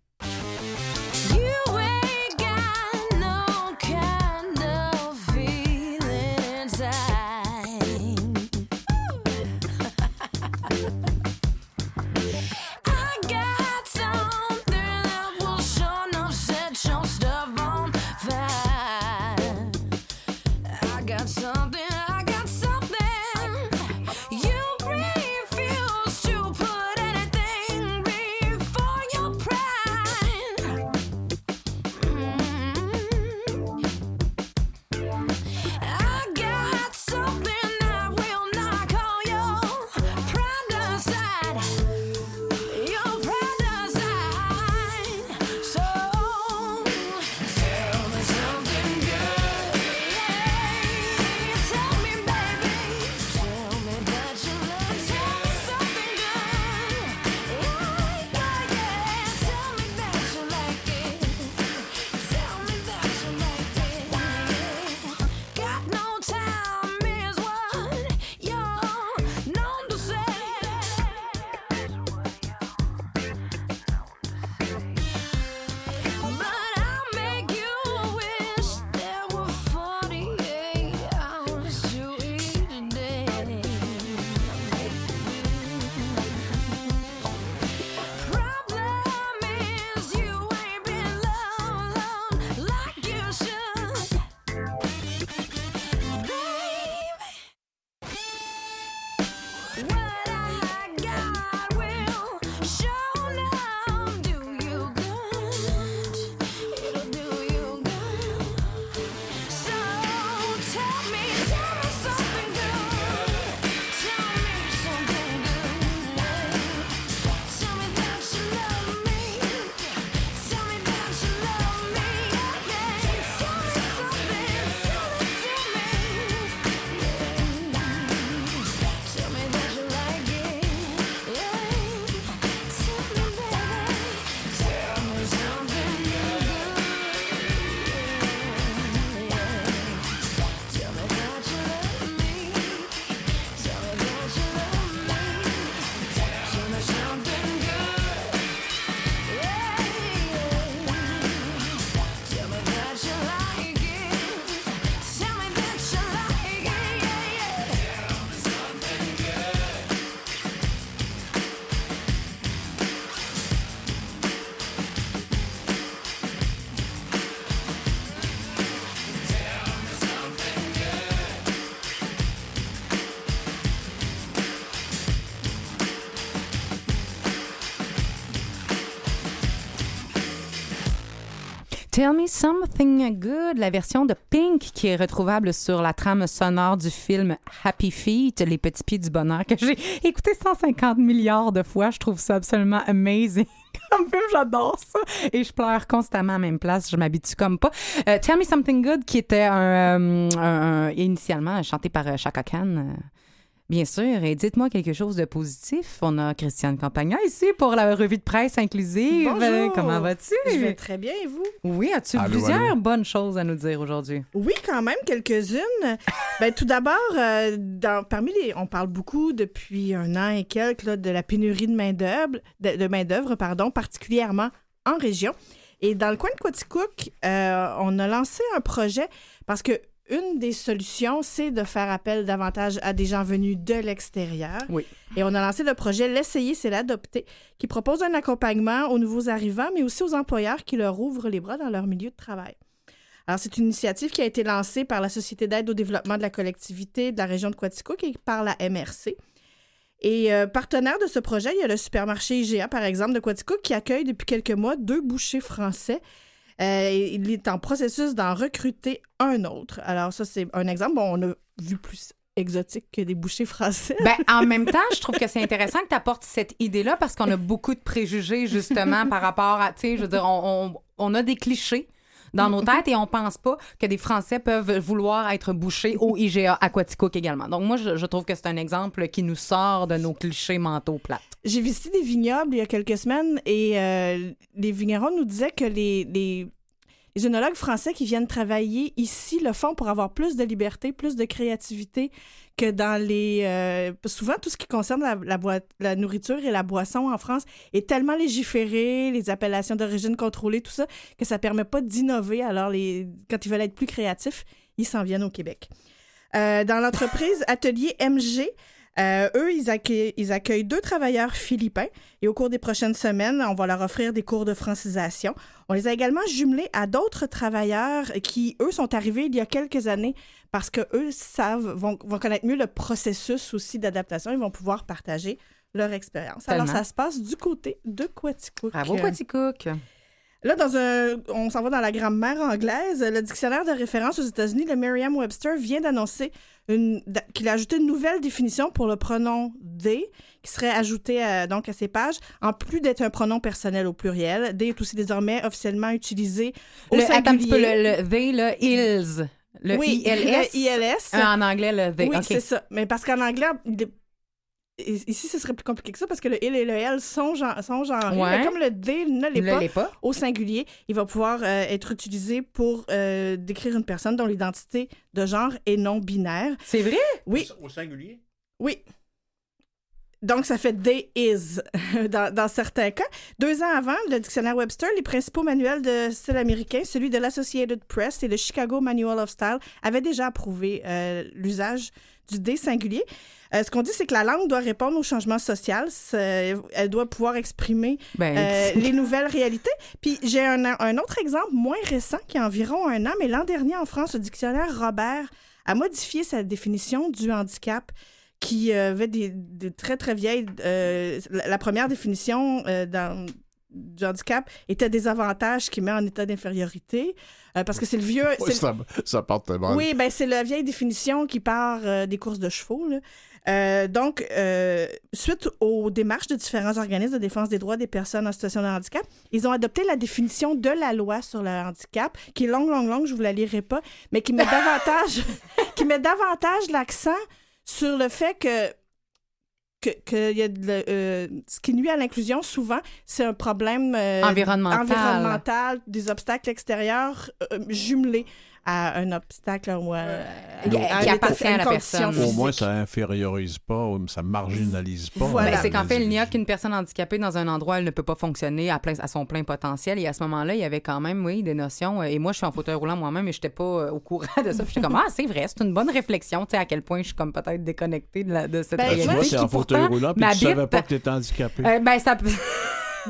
Tell Me Something Good, la version de Pink qui est retrouvable sur la trame sonore du film Happy Feet, Les petits pieds du bonheur, que j'ai écouté 150 milliards de fois. Je trouve ça absolument amazing. Comme film, j'adore ça. Et je pleure constamment à la même place. Je m'habitue comme pas. Euh, Tell Me Something Good, qui était euh, initialement chanté par euh, Chaka Khan. Bien sûr, et dites-moi quelque chose de positif. On a Christiane Campagna ici pour la revue de presse inclusive. Bonjour. Comment vas-tu? Je vais très bien, et vous? Oui, as-tu Allô, plusieurs allô? bonnes choses à nous dire aujourd'hui? Oui, quand même, quelques-unes. ben, tout d'abord, euh, dans- parmi les. On parle beaucoup depuis un an et quelques là, de la pénurie de main-d'œuvre, de, de main-d'œuvre, pardon, particulièrement en région. Et dans le coin de Quaticook, euh, on a lancé un projet parce que une des solutions, c'est de faire appel davantage à des gens venus de l'extérieur. Oui. Et on a lancé le projet L'essayer, c'est l'adopter, qui propose un accompagnement aux nouveaux arrivants, mais aussi aux employeurs qui leur ouvrent les bras dans leur milieu de travail. Alors, c'est une initiative qui a été lancée par la Société d'aide au développement de la collectivité de la région de Quaticook et par la MRC. Et euh, partenaire de ce projet, il y a le supermarché IGA, par exemple, de Quaticook, qui accueille depuis quelques mois deux bouchers français. Euh, il est en processus d'en recruter un autre. Alors, ça, c'est un exemple. Bon, on a vu plus exotique que des bouchers français. Ben, en même temps, je trouve que c'est intéressant que tu apportes cette idée-là parce qu'on a beaucoup de préjugés, justement, par rapport à, tu sais, je veux dire, on, on- on a des clichés dans nos têtes et on pense pas que des Français peuvent vouloir être bouchés au IGA Aquaticook également. Donc, moi, je, trouve que c'est un exemple qui nous sort de nos clichés mentaux plates. J'ai visité des vignobles il y a quelques semaines et euh, les vignerons nous disaient que les, les, les œnologues français qui viennent travailler ici le font pour avoir plus de liberté, plus de créativité que dans les... euh, souvent, tout ce qui concerne la, la, la nourriture et la boisson en France est tellement légiféré, les appellations d'origine contrôlée, tout ça, que ça permet pas d'innover. Alors, les, quand ils veulent être plus créatifs, ils s'en viennent au Québec. Euh, dans l'entreprise Atelier MG, euh, eux, ils accueillent, ils accueillent deux travailleurs philippins et au cours des prochaines semaines, on va leur offrir des cours de francisation. On les a également jumelés à d'autres travailleurs qui, eux, sont arrivés il y a quelques années parce que eux savent, vont, vont connaître mieux le processus aussi d'adaptation. Ils vont pouvoir partager leur expérience. Alors, ça se passe du côté de Quaticook. Bravo, Quaticook. Là, dans un, on s'en va dans la grammaire anglaise. Le dictionnaire de référence aux États-Unis, le Merriam-Webster, vient d'annoncer qu'il a ajouté une nouvelle définition pour le pronom they, qui serait ajouté à, donc à ces pages, en plus d'être un pronom personnel au pluriel. They est aussi désormais officiellement utilisé au Le, attends un petit peu, singulier. le, le they, le ils. Le oui, ILS. le ILS. Euh, En anglais, le they. Oui, c'est ça. Mais parce qu'en anglais, ici, ce serait plus compliqué que ça parce que le il et le elle sont, gen- sont genrés. Ouais. Mais comme le they ne l'est pas, au singulier, il va pouvoir euh, être utilisé pour euh, décrire une personne dont l'identité de genre est non binaire. C'est vrai? Oui, Au singulier? oui. Donc, ça fait they is dans, dans certains cas. Deux ans avant, le dictionnaire Webster, les principaux manuels de style américain, celui de l'Associated Press et le Chicago Manual of Style, avaient déjà approuvé euh, l'usage du they singulier. Euh, ce qu'on dit, c'est que la langue doit répondre au changement social. Elle doit pouvoir exprimer Ben, euh, les nouvelles réalités. Puis j'ai un, un autre exemple moins récent qui a environ un an, mais l'an dernier en France, le dictionnaire Robert a modifié sa définition du handicap qui euh, avait des, des très très vieilles. euh, la, la première définition euh, dans- du handicap était des avantages qui met en état d'infériorité euh, parce que c'est le vieux. Ouais, le- ça, ça porte mal. oui, ben c'est la vieille définition qui part euh, des courses de chevaux. là. Euh, donc, euh, suite aux démarches de différents organismes de défense des droits des personnes en situation de handicap, ils ont adopté la définition de la loi sur le handicap, qui est longue, longue, longue, je vous la lirai pas, mais qui met davantage, qui met davantage l'accent sur le fait que que, que y a de le- euh, ce qui nuit à l'inclusion, souvent, c'est un problème euh, Environnemental. environnemental, des obstacles extérieurs euh, jumelés à un obstacle ou à, Qui- à qui appartient à la personne. Au physique. moins, ça infériorise pas, ça marginalise pas. Voilà. Ben, c'est qu'en fait, il n'y a qu'une personne handicapée dans un endroit, elle ne peut pas fonctionner à, plein, à son plein potentiel. Et à ce moment-là, il y avait quand même, oui, des notions. euh, Et moi, je suis en fauteuil roulant moi-même, et je n'étais pas euh, au courant de ça. J'étais comme, ah, c'est vrai, c'est une bonne réflexion, tu sais, à quel point je suis comme peut-être déconnectée de, la- de cette Ben, tu réalité. vois, c'est qui en fauteuil roulant, puis tu savais pas que tu étais handicapé. Euh, ben, ça peut.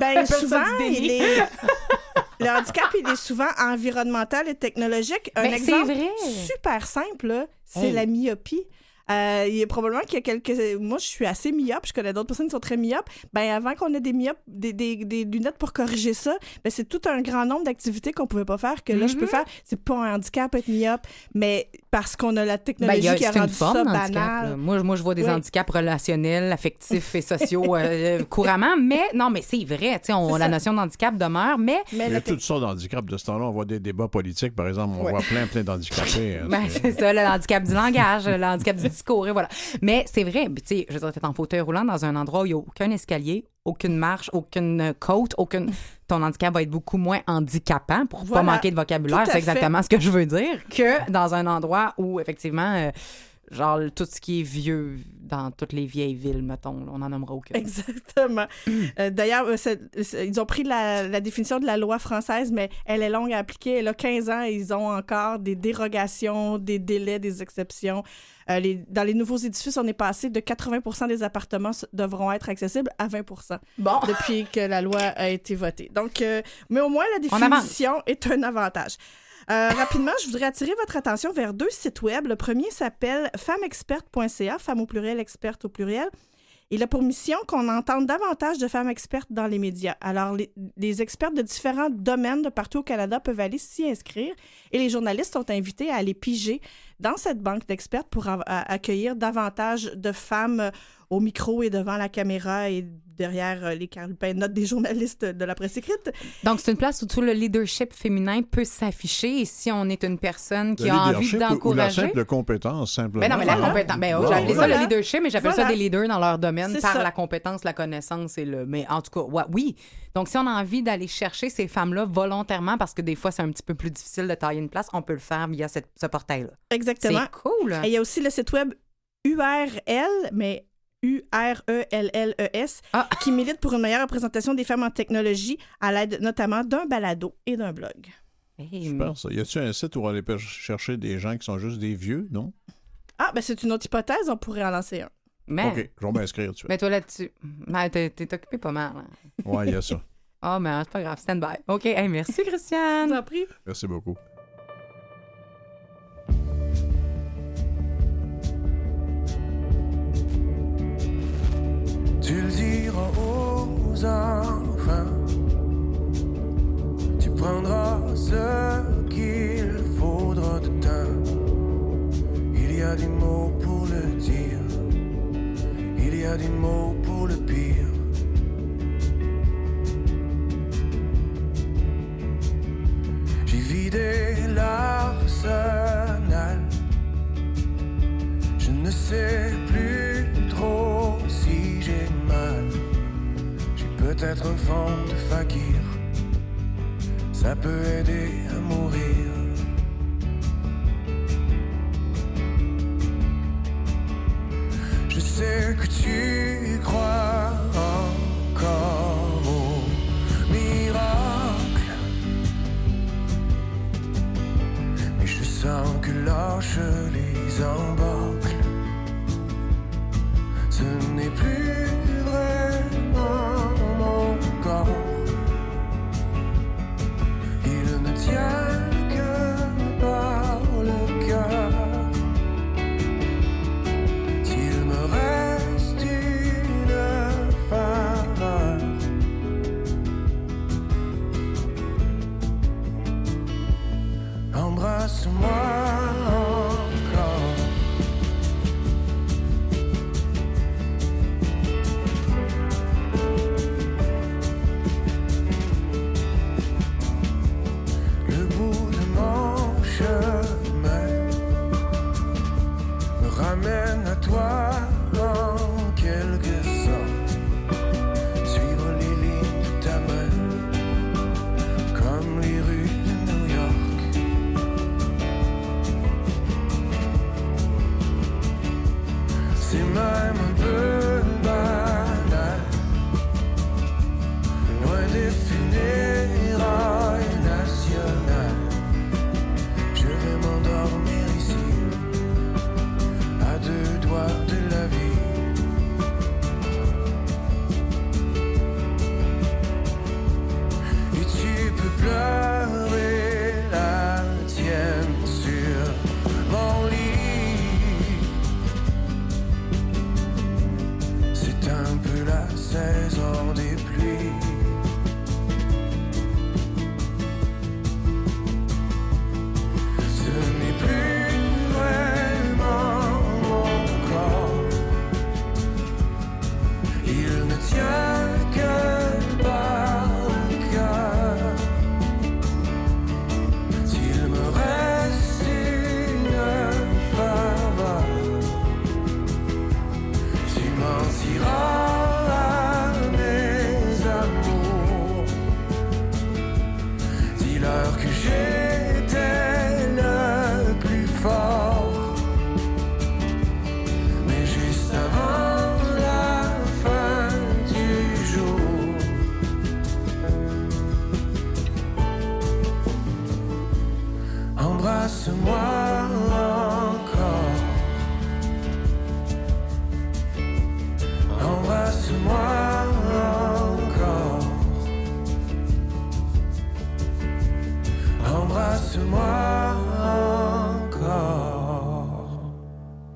Ben, souvent, il est... le handicap, il est souvent environnemental et technologique. Un Ben, exemple vrai. super simple, c'est Hey. la myopie. Euh, il y a probablement qu'il y a quelques... Moi, je suis assez myope. Je connais d'autres personnes qui sont très myopes. Ben, avant qu'on ait des myopes, des, des, des lunettes pour corriger ça, ben, c'est tout un grand nombre d'activités qu'on pouvait pas faire que là, je peux Mhm. faire. C'est pas un handicap être myope, mais parce qu'on a la Ben, technologie y a- qui a c'est une rendu forme ça banal. là. Moi, moi, je vois des Oui. handicaps relationnels, affectifs et sociaux euh, couramment. Mais non, mais c'est vrai. tu sais, on- C'est la notion d'handicap demeure. Mais Mais Il y a toutes sortes d'handicaps de ce temps-là. On voit des débats politiques, par exemple. On Ouais. voit plein, plein d'handicapés. hein. Ben, c'est ça, le handicap du langage, le handicap du discours, et voilà. Mais c'est vrai, tu sais, je veux dire, t'es en fauteuil roulant dans un endroit où il n'y a aucun escalier, aucune marche, aucune euh, côte, aucune. Ton handicap va être beaucoup moins handicapant pour Voilà. pas manquer de vocabulaire. C'est exactement ce que je veux dire que dans un endroit où, effectivement, euh, genre tout ce qui est vieux dans toutes les vieilles villes, mettons. là, on en nommera aucun. Exactement. Euh, D'ailleurs, euh, ils ont pris la, la définition de la loi française, mais elle est longue à appliquer. Elle a 15 ans et ils ont encore des dérogations, des délais, des exceptions. Euh, les- dans les nouveaux édifices, on est passé de 80% des appartements devront être accessibles à 20 Bon. depuis que la loi a été votée. Donc, euh, mais au moins, la définition est un avantage. Euh, rapidement, je voudrais attirer votre attention vers deux sites web. Le premier s'appelle femmexperte.ca, femme au pluriel, experte au pluriel. Il a pour mission qu'on entende davantage de femmes expertes dans les médias. Alors, les, les expertes de différents domaines de partout au Canada peuvent aller s'y inscrire et les journalistes sont invités à aller piger dans cette banque d'expertes pour accueillir davantage de femmes euh, au micro et devant la caméra et derrière euh, les carlupins de notes des journalistes de la presse écrite. Donc, c'est une place où tout le leadership féminin peut s'afficher. Et si on est une personne qui Le a envie leadership ou la d'encourager. simple compétence, simplement. Ben non, mais la Voilà. compétence. Ben, j'appelle ça le leadership, mais j'appelle ça des leaders dans leur domaine par ça. la compétence, la connaissance et le. Mais en tout cas, ouais, oui. Donc, si on a envie d'aller chercher ces femmes-là volontairement, parce que des fois, c'est un petit peu plus difficile de tailler une place, on peut le faire via cette- ce portail-là. Exactement. C'est cool. Et il y a aussi le site web URL, mais U-R-E-L-L-E-S, Ah. qui milite pour une meilleure représentation des femmes en technologie à l'aide notamment d'un balado et d'un blog. Hey, Super, ça. Y a-tu un site où aller per- chercher des gens qui sont juste des vieux, non? Ah, ben c'est une autre hypothèse, on pourrait en lancer un. mais, OK, je vais m'inscrire tout de suite. mais toi là-dessus. Ben, t'es t'es occupé pas mal. hein. Ouais, il y a ça. Ah, mais c'est pas grave. Stand by. OK. Hey, merci, Je vous Christiane. en prie. Merci beaucoup. Tu le diras aux enfants. Tu prendras ce qu'il faudra de temps. Il y a des mots pour le dire. Il y a des mots pour le pire. J'ai vidé l'arsenal. Je ne sais plus peut-être un de fakir. Ça peut aider à mourir. Je sais que tu crois encore au miracle. Mais je sens que lâche les embâcles. Ce n'est plus vraiment Il ne tient que par le cœur. S'il me reste une faveur, embrasse-moi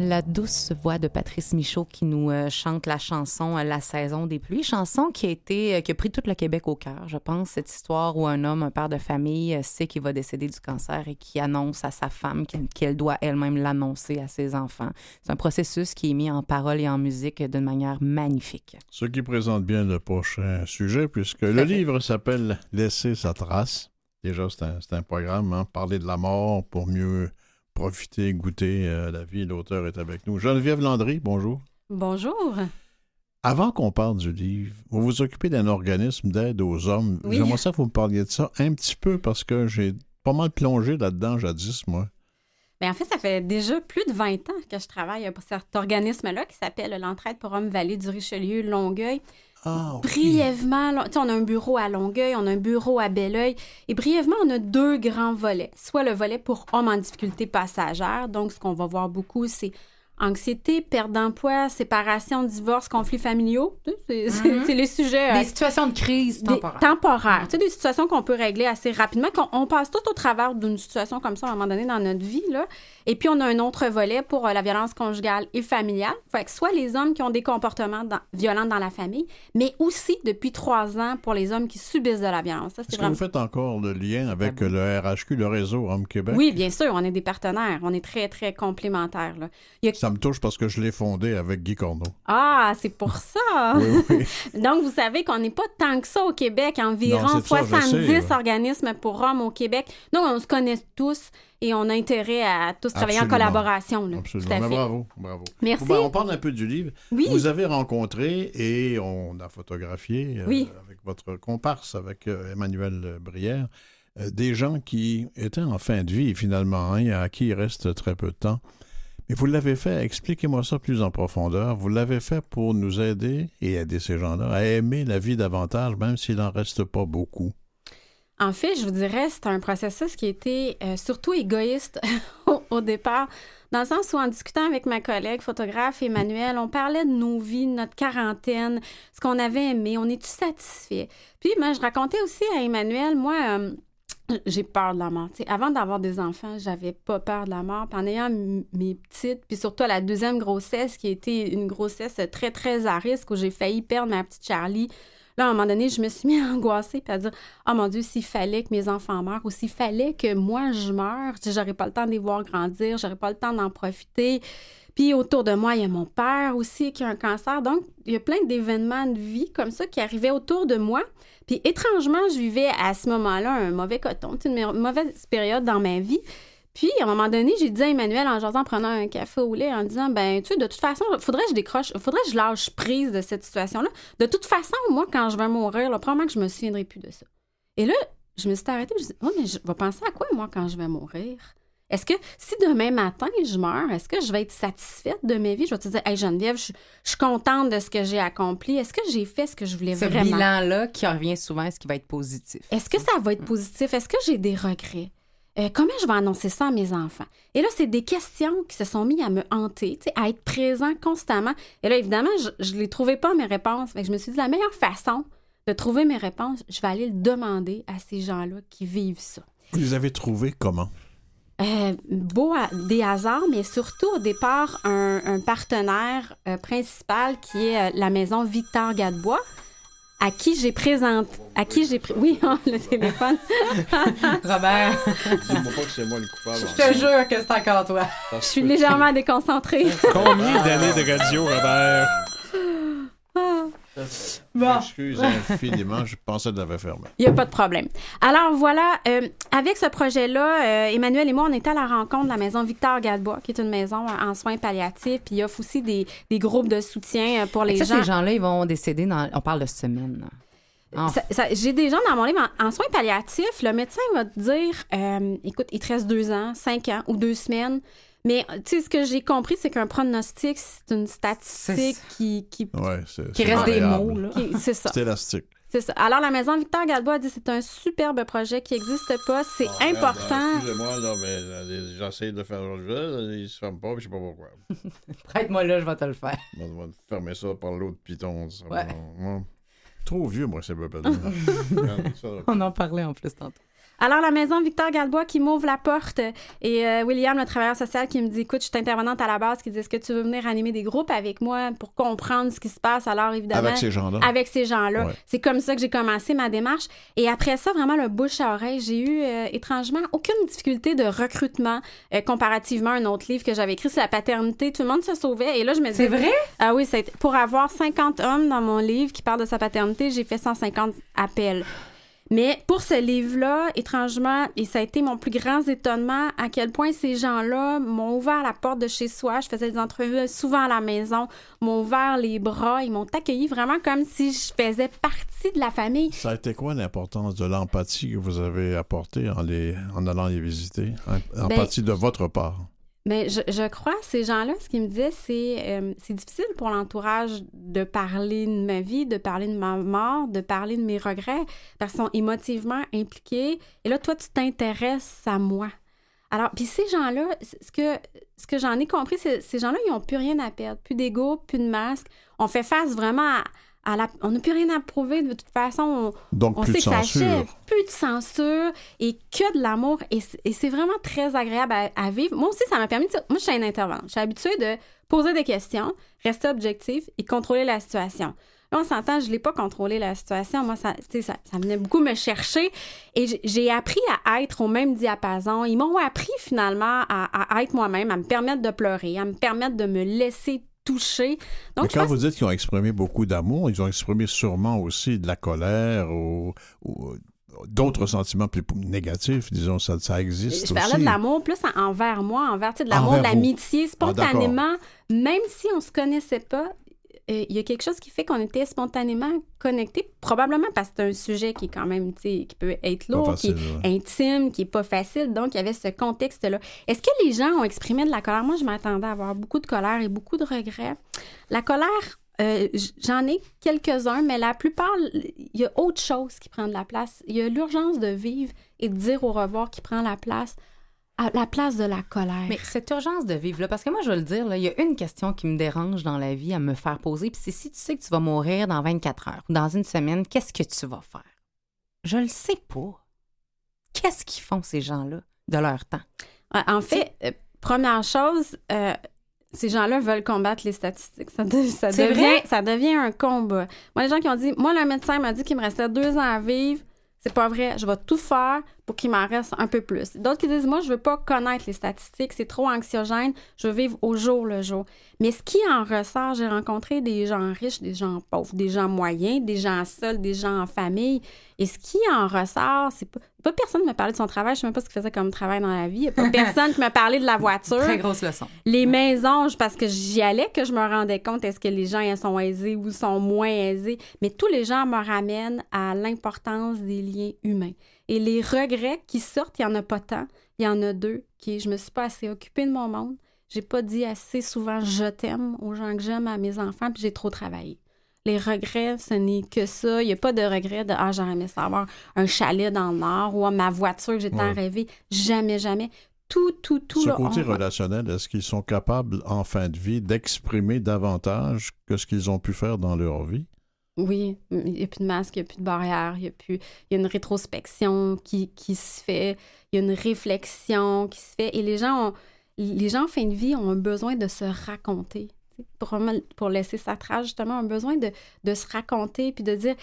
La douce voix de Patrice Michaud qui nous euh, chante la chanson euh, La saison des pluies, chanson qui a été euh, qui a pris tout le Québec au cœur, je pense, cette histoire où un homme, un père de famille, euh, sait qu'il va décéder du cancer et qui annonce à sa femme qu'elle doit elle-même l'annoncer à ses enfants. C'est un processus qui est mis en parole et en musique d'une manière magnifique. Ce qui présente bien le prochain sujet, puisque le livre s'appelle Laisser sa trace. Déjà, c'est un, un programme, hein, parler de la mort pour mieux profiter, goûter euh, la vie. L'auteur est avec nous. Geneviève Landry, bonjour. Bonjour. Avant qu'on parle du livre, vous vous occupez d'un organisme d'aide aux hommes. Oui. J'aimerais ça que vous me parliez de ça un petit peu parce que j'ai pas mal plongé là-dedans jadis, moi. Bien, en fait, ça fait déjà plus de 20 ans que je travaille pour cet organisme-là qui s'appelle l'Entraide pour Hommes Vallée du Richelieu Longueuil. Ah, ok. Brièvement, on a un bureau à Longueuil, on a un bureau à Belleuil. Et brièvement, on a deux grands volets. Soit le volet pour hommes en difficulté passagère. Donc, ce qu'on va voir beaucoup, c'est anxiété, perte d'emploi, séparation, divorce, conflits familiaux. C'est Mhm. c'est les sujets. euh, Des situations de crise des- temporaires. temporaires. Tu sais, des situations qu'on peut régler assez rapidement, qu'on on passe tout au travers d'une situation comme ça à un moment donné dans notre vie. Là. Et puis, on a un autre volet pour euh, la violence conjugale et familiale. Fait que soit les hommes qui ont des comportements dans- violents dans la famille, mais aussi depuis trois ans pour les hommes qui subissent de la violence. Est-ce que vous faites encore le lien avec le RHQ, le réseau Homme Québec? Oui, bien sûr, on est des partenaires. On est très, très complémentaires. Là. Il y a- Ça me touche parce que je l'ai fondé avec Guy Corneau. Ah, c'est pour ça! Oui, oui. Donc, vous savez qu'on n'est pas tant que ça au Québec. Environ Non, c'est ça, je 70 sais. organismes pour hommes au Québec. Donc, on se connaît tous et on a intérêt à tous travailler en collaboration. là. Absolument. Tout à Mais bravo, bravo. Merci. Ben, on parle un peu du livre. Oui. Vous avez rencontré et on a photographié euh, avec votre comparse, avec euh, Emmanuel Brière, euh, des gens qui étaient en fin de vie finalement, hein, et à qui il reste très peu de temps. Mais vous l'avez fait, expliquez-moi ça plus en profondeur, vous l'avez fait pour nous aider et aider ces gens-là à aimer la vie davantage, même s'il n'en reste pas beaucoup. En fait, je vous dirais, c'est un processus qui été euh, surtout égoïste au, au départ, dans le sens où en discutant avec ma collègue photographe Emmanuel, on parlait de nos vies, de notre quarantaine, ce qu'on avait aimé, on est-tu satisfait? Puis, moi, je racontais aussi à Emmanuel, moi, euh, j'ai peur de la mort. Avant d'avoir des enfants, j'avais pas peur de la mort. Puis en ayant mes petites, puis surtout la deuxième grossesse, qui a été une grossesse très, très à risque, où j'ai failli perdre ma petite Charlie. Là, à un moment donné, je me suis mis à angoisser puis à dire Oh mon Dieu, s'il fallait que mes enfants meurent ou s'il fallait que moi je meure, j'aurais pas le temps de les voir grandir, j'aurais pas le temps d'en profiter. Puis autour de moi, il y a mon père aussi qui a un cancer. Donc, il y a plein d'événements de vie comme ça qui arrivaient autour de moi. Puis étrangement, je vivais à ce moment-là un mauvais coton, une mauvaise période dans ma vie. Puis, à un moment donné, j'ai dit à Emmanuel en jasant, en prenant un café au lait, en disant, ben, tu sais, de toute façon, faudrait que je décroche, faudrait que je lâche prise de cette situation-là. De toute façon, moi, quand je vais mourir, probablement que je me souviendrai plus de ça. Et là, je me suis arrêtée, je me suis dit, oh, mais je vais penser à quoi, moi, quand je vais mourir? Est-ce que si demain matin je meurs, est-ce que je vais être satisfaite de ma vie? Je vais te dire, hey Geneviève, je, je suis contente de ce que j'ai accompli. Est-ce que j'ai fait ce que je voulais Ce vraiment? bilan-là qui revient souvent, est-ce qu'il va être positif? Est-ce que ça va être positif? Est-ce que j'ai des regrets? Euh, comment je vais annoncer ça à mes enfants? Et là, c'est des questions qui se sont mis à me hanter, tu sais, à être présent constamment. Et là, évidemment, je ne les trouvais pas, mes réponses. Fait que je me suis dit, la meilleure façon de trouver mes réponses, je vais aller le demander à ces gens-là qui vivent ça. Vous les avez trouvés comment? Euh, beau à- des hasards, mais surtout au départ, un, un partenaire euh, principal qui est euh, la maison Victor Gadebois, à qui j'ai présenté, à qui j'ai pris, oui, hein, le téléphone. Robert, Dis-moi pas que c'est moi le coupable. je te jure que c'est encore toi. Je suis légèrement déconcentrée. Combien d'années de radio, Robert? Bon. Excuse infiniment, je pensais que l'avais fermé. Il n'y a pas de problème. Alors voilà, euh, avec ce projet-là, euh, Emmanuel et moi, on était à la rencontre de la maison Victor Gadebois, qui est une maison en soins palliatifs, puis il offre aussi des, des groupes de soutien euh, pour les ça, gens. ces gens-là, ils vont décéder dans. On parle de semaines. Ça- J'ai des gens dans mon livre en, en soins palliatifs. Le médecin va te dire euh, écoute, il te reste deux ans, cinq ans ou deux semaines. Mais tu sais, ce que j'ai compris, c'est qu'un pronostic, c'est une statistique qui. qui, Ouais, reste des mots, là. qui- c'est ça. C'est élastique. C'est ça. Alors, la maison Victor Galbois a dit c'est un superbe projet qui n'existe pas. C'est Ah, important. Excusez-moi, là, mais euh, j'essaie de faire le jeu, il se ferme pas, puis je sais pas pourquoi. Prête-moi là, je vais te le faire. On va fermer ça par l'autre piton. ça ouais. Trop vieux, moi, c'est pas On en parlait en plus tantôt. Alors, la maison Victor Galbois qui m'ouvre la porte et euh, William, le travailleur social, qui me dit Écoute, je suis intervenante à la base, qui dit Est-ce que tu veux venir animer des groupes avec moi pour comprendre ce qui se passe? Alors, évidemment. Avec ces gens-là. Avec ces gens-là. Ouais. C'est comme ça que j'ai commencé ma démarche. Et après ça, vraiment, le bouche à oreille, j'ai eu euh, étrangement aucune difficulté de recrutement euh, comparativement à un autre livre que j'avais écrit sur la paternité. Tout le monde se sauvait. Et là, je me disais. C'est vrai? Ah oui, c'est pour avoir 50 hommes dans mon livre qui parlent de sa paternité, j'ai fait 150 appels. Mais pour ce livre-là, étrangement, et ça a été mon plus grand étonnement, à quel point ces gens-là m'ont ouvert la porte de chez soi. Je faisais des entrevues souvent à la maison, m'ont ouvert les bras, ils m'ont accueilli vraiment comme si je faisais partie de la famille. Ça a été quoi l'importance de l'empathie que vous avez apportée en, les, en allant les visiter? Ben, Empathie de votre part? Mais je, je crois, ces gens-là, ce qu'ils me disaient, c'est euh, c'est difficile pour l'entourage de parler de ma vie, de parler de ma mort, de parler de mes regrets, parce qu'ils sont émotivement impliqués. Et là, toi, tu t'intéresses à moi. Alors, puis ces gens-là, ce que, ce que j'en ai compris, c'est ces gens-là, ils n'ont plus rien à perdre, plus d'ego, plus de masque. On fait face vraiment à, à la... On n'a plus rien à prouver, de toute façon. On, Donc, on plus sait de que ça censure. achève, plus de censure et que de l'amour. Et c'est vraiment très agréable à, à vivre. Moi aussi, ça m'a permis de... Moi, je suis une intervenante. Je suis habituée de poser des questions, rester objectif et contrôler la situation. Là, on s'entend, je ne l'ai pas contrôlé la situation. Moi, ça, ça, ça venait beaucoup me chercher. Et j'ai- j'ai appris à être au même diapason. Ils m'ont appris finalement à, à être moi-même, à me permettre de pleurer, à me permettre de me laisser Donc, Mais quand pense- vous dites qu'ils ont exprimé beaucoup d'amour, ils ont exprimé sûrement aussi de la colère ou, ou d'autres sentiments plus négatifs, disons, ça, ça existe Je aussi. parlais de l'amour plus en- envers moi, envers de l'amour, de l'amitié, Ah, spontanément, même si on se connaissait pas. Euh, Il y a quelque chose qui fait qu'on était spontanément connectés, probablement parce que c'est un sujet qui est quand même, tu sais, qui peut être lourd, facile, qui est ouais. intime, qui est pas facile. Donc, il y avait ce contexte-là. Est-ce que les gens ont exprimé de la colère? Moi, je m'attendais à avoir beaucoup de colère et beaucoup de regrets. La colère, euh, j'en ai quelques-uns, mais la plupart, il y a autre chose qui prend de la place. Il y a l'urgence de vivre et de dire au revoir qui prend la place, à la place de la colère. Mais cette urgence de vivre, là, parce que moi, je vais le dire, il y a une question qui me dérange dans la vie à me faire poser, puis c'est si tu sais que tu vas mourir dans 24 heures ou dans une semaine, qu'est-ce que tu vas faire? Je le sais pas. Qu'est-ce qu'ils font, ces gens-là, de leur temps? En fait, euh, première chose, euh, ces gens-là veulent combattre les statistiques. Ça, de- ça C'est devient, vrai? ça devient un combat. Moi, les gens qui ont dit, moi, le médecin m'a dit qu'il me restait deux ans à vivre. C'est pas vrai. Je vais tout faire pour qu'il m'en reste un peu plus. D'autres qui disent, moi, je veux pas connaître les statistiques. C'est trop anxiogène. Je veux vivre au jour le jour. Mais ce qui en ressort, j'ai rencontré des gens riches, des gens pauvres, des gens moyens, des gens seuls, des gens en famille. Et ce qui en ressort, c'est pas, pas personne me parlait de son travail. Je sais même pas ce qu'il faisait comme travail dans la vie. Il y a pas personne qui me parlait de la voiture. Très grosse leçon. Les maisons, parce que j'y allais que je me rendais compte est-ce que les gens elles sont aisés ou sont moins aisés. Mais tous les gens me ramènent à l'importance des liens humains. Et les regrets qui sortent, il n'y en a pas tant. Il y en a deux qui est, je me suis pas assez occupée de mon monde. J'ai pas dit assez souvent je t'aime aux gens que j'aime, à mes enfants, puis j'ai trop travaillé. Les regrets, ce n'est que ça. Il n'y a pas de regret de Ah, j'aurais aimé savoir un chalet dans le Nord ou ah, ma voiture que j'ai tant Ouais. rêvé. Jamais, jamais. Tout, tout, tout. Ce là, côté on- relationnel, est-ce qu'ils sont capables, en fin de vie, d'exprimer davantage que ce qu'ils ont pu faire dans leur vie? Oui, il n'y a plus de masque, il n'y a plus de barrière, il y a plus. Il y a une rétrospection qui, qui se fait, il y a une réflexion qui se fait. Et les gens ont, les gens en fin de vie ont un besoin de se raconter. Pour, pour laisser sa trace, justement, ont besoin de, de se raconter puis de dire,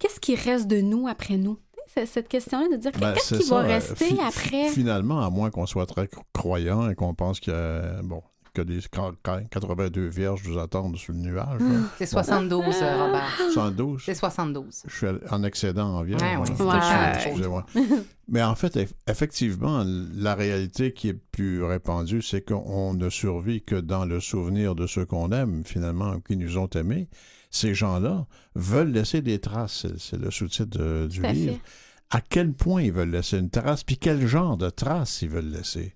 qu'est-ce qui reste de nous après nous? Cette question-là de dire Ben, qu'est-ce qui va euh, rester fi- après? Finalement, à moins qu'on soit très cro- croyant et qu'on pense a, bon, que qu- 82 vierges nous attendent sur le nuage. là. C'est 72, euh, Robert. 72? C'est 72. Je suis en excédent en vierge. Ouais, voilà. tout. Excusez-moi. Mais en fait, eff- effectivement, la réalité qui est plus répandue, c'est qu'on ne survit que dans le souvenir de ceux qu'on aime, finalement, qui nous ont aimés. Ces gens-là veulent laisser des traces. C'est- le sous-titre de- du livre. fait. À quel point ils veulent laisser une trace, puis quel genre de trace ils veulent laisser?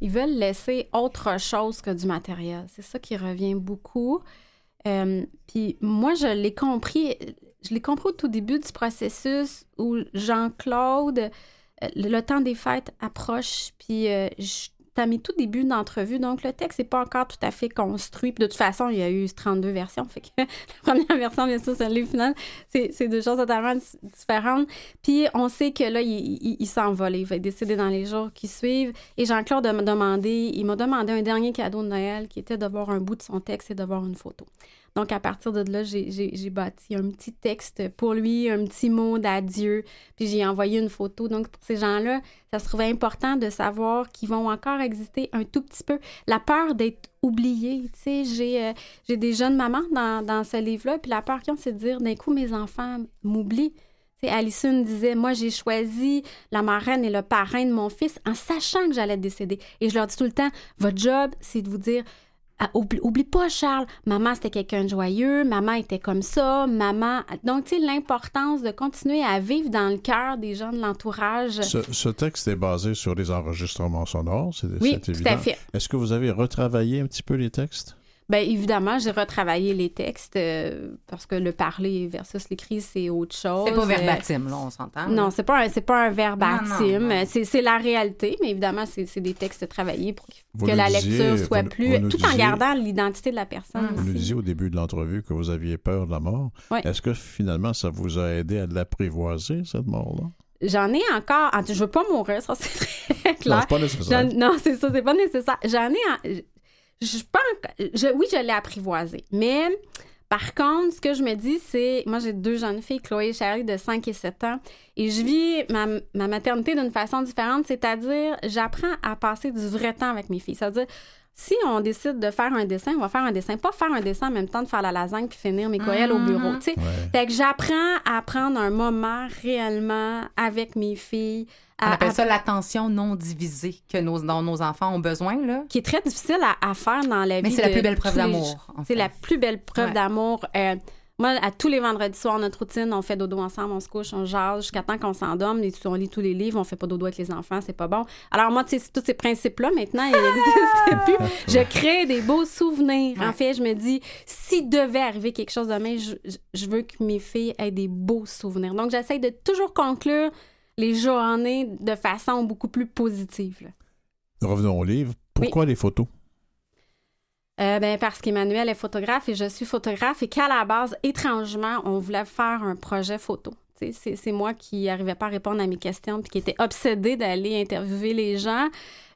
Ils veulent laisser autre chose que du matériel. C'est ça qui revient beaucoup. Euh, Puis moi, je l'ai compris, je l'ai compris au tout début du processus où Jean-Claude, euh, le, temps des fêtes approche, puis euh, je- à mes tout débuts d'entrevue, donc le texte n'est pas encore tout à fait construit. Puis de toute façon, il y a eu 32 versions, fait que la première version, bien sûr, c'est le livre final, c'est deux choses totalement différentes. Puis on sait que là, il, il, il s'envole, il va décédé dans les jours qui suivent. Et Jean-Claude m'a demandé, il m'a demandé un dernier cadeau de Noël qui était de voir un bout de son texte et de voir une photo. Donc, à partir de là, j'ai- bâti un petit texte pour lui, un petit mot d'adieu, puis j'ai envoyé une photo. Donc, pour ces gens-là, ça se trouvait important de savoir qu'ils vont encore exister un tout petit peu. La peur d'être oublié, tu sais, j'ai euh, des jeunes mamans dans, dans ce livre-là, puis la peur qu'ils ont, c'est de dire, d'un coup, mes enfants m'oublient. Tu sais, Alison disait, moi, j'ai choisi la marraine et le parrain de mon fils en sachant que j'allais décéder. Et je leur dis tout le temps, votre job, c'est de vous dire, ah, oublie, oublie pas, Charles, maman, c'était quelqu'un de joyeux, maman était comme ça, maman... Donc, tu sais, l'importance de continuer à vivre dans le cœur des gens de l'entourage. Ce, ce texte est basé sur des enregistrements sonores, c'est Oui, c'est tout évident. à fait. Est-ce que vous avez retravaillé un petit peu les textes? Bien, évidemment, j'ai retravaillé les textes euh, parce que le parler versus l'écrit, c'est autre chose. C'est pas Euh, verbatim, là, on s'entend. Non, c'est pas un, c'est pas un verbatim. C'est, c'est la réalité, mais évidemment, c'est, c'est des textes travaillés pour que, Vous la disiez- lecture soit vous- plus. vous tout en gardant l'identité de la personne. Vous nous disiez au début de l'entrevue que vous aviez peur de la mort. Oui. Est-ce que finalement ça vous a aidé à l'apprivoiser, cette mort-là? J'en ai encore. en- Je veux pas mourir, ça, c'est très clair. Non, c'est pas nécessaire. Non, c'est ça, c'est pas nécessaire. J'en ai. en- Je, pense. Je, oui, je l'ai apprivoisé. Mais. Par contre, ce que je me dis, c'est, moi j'ai deux jeunes filles, Chloé et Charlie, de 5 et 7 ans, et je vis ma, ma maternité d'une façon différente, c'est-à-dire j'apprends à passer du vrai temps avec mes filles. C'est-à-dire, si on décide de faire un dessin, on va faire un dessin. Pas faire un dessin en même temps de faire la lasagne puis finir mes courriels au bureau. Mhm. tu sais. Fait que j'apprends à prendre un moment réellement avec mes filles. On appelle à- ça l'attention non divisée que nos, dont nos enfants ont besoin, là. qui est très difficile à, à faire dans la Mais vie. c'est la plus belle preuve d'amour, C'est la plus belle preuve Ouais. d'amour. Moi, à tous les vendredis soirs, notre routine, on fait dodo ensemble, on se couche, on jase jusqu'à temps qu'on s'endorme, et on lit tous les livres, on fait pas dodo avec les enfants, c'est pas bon. Alors moi, tu sais, tous ces principes-là, maintenant, ils n'existent plus. Je crée des beaux souvenirs. En fait, je me dis, s'il devait arriver quelque chose demain, je, je- veux que mes filles aient des beaux souvenirs. Donc, j'essaie de toujours conclure les journées de façon beaucoup plus positive. là. Revenons au livre. Pourquoi les photos? Euh, ben, parce qu'Emmanuel est photographe et je suis photographe et qu'à la base, étrangement, on voulait faire un projet photo. C'est moi qui n'arrivais pas à répondre à mes questions puis qui était obsédée d'aller interviewer les gens.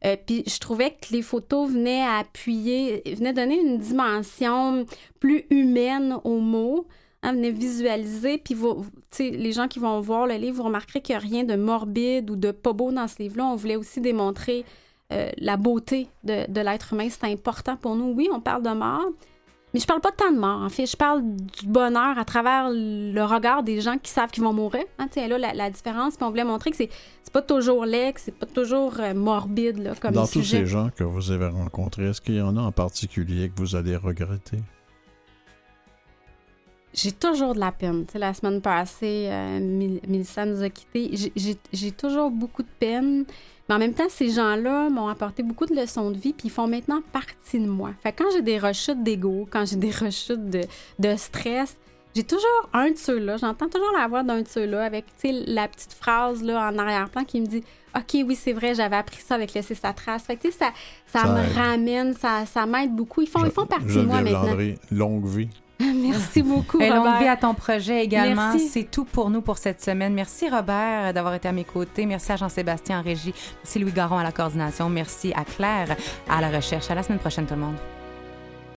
Euh, puis je trouvais que les photos venaient appuyer, venaient donner une dimension plus humaine aux mots, hein, venaient visualiser. Puis les gens qui vont voir le livre, vous remarquerez qu'il n'y a rien de morbide ou de pas beau dans ce livre-là. On voulait aussi démontrer euh, la beauté de, de l'être humain. C'est important pour nous. Oui, on parle de mort, mais je parle pas tant de mort. En fait, je parle du bonheur à travers le regard des gens qui savent qu'ils vont mourir. Hein, là, la, la différence. Puis on voulait montrer que c'est c'est pas toujours laid, que c'est pas toujours euh, morbide là, comme Dans tous ces gens que vous avez rencontrés, est-ce qu'il y en a en particulier que vous allez regretter? J'ai toujours de la peine. La semaine passée, euh, Mélissa nous a quittés. J'ai- J'ai j'ai toujours beaucoup de peine. Mais en même temps, ces gens-là m'ont apporté beaucoup de leçons de vie, puis ils font maintenant partie de moi. Fait que quand j'ai des rechutes d'ego, quand j'ai des rechutes de, de stress, j'ai toujours un de ceux-là. J'entends toujours la voix d'un de ceux-là avec tu sais, la petite phrase là, en arrière-plan qui me dit OK, oui, c'est vrai, j'avais appris ça avec laisser sa trace. Fait que, tu sais, ça, ça, Ça me aide. ramène, ça, ça m'aide beaucoup. Ils font, ils font partie de moi maintenant. Landry, longue vie. Merci beaucoup. Et longue vie à ton projet également. C'est tout pour nous pour cette semaine. Merci Robert d'avoir été à mes côtés. Merci à Jean-Sébastien en régie. Merci Louis Garon à la coordination. Merci à Claire à la recherche. À la semaine prochaine tout le monde.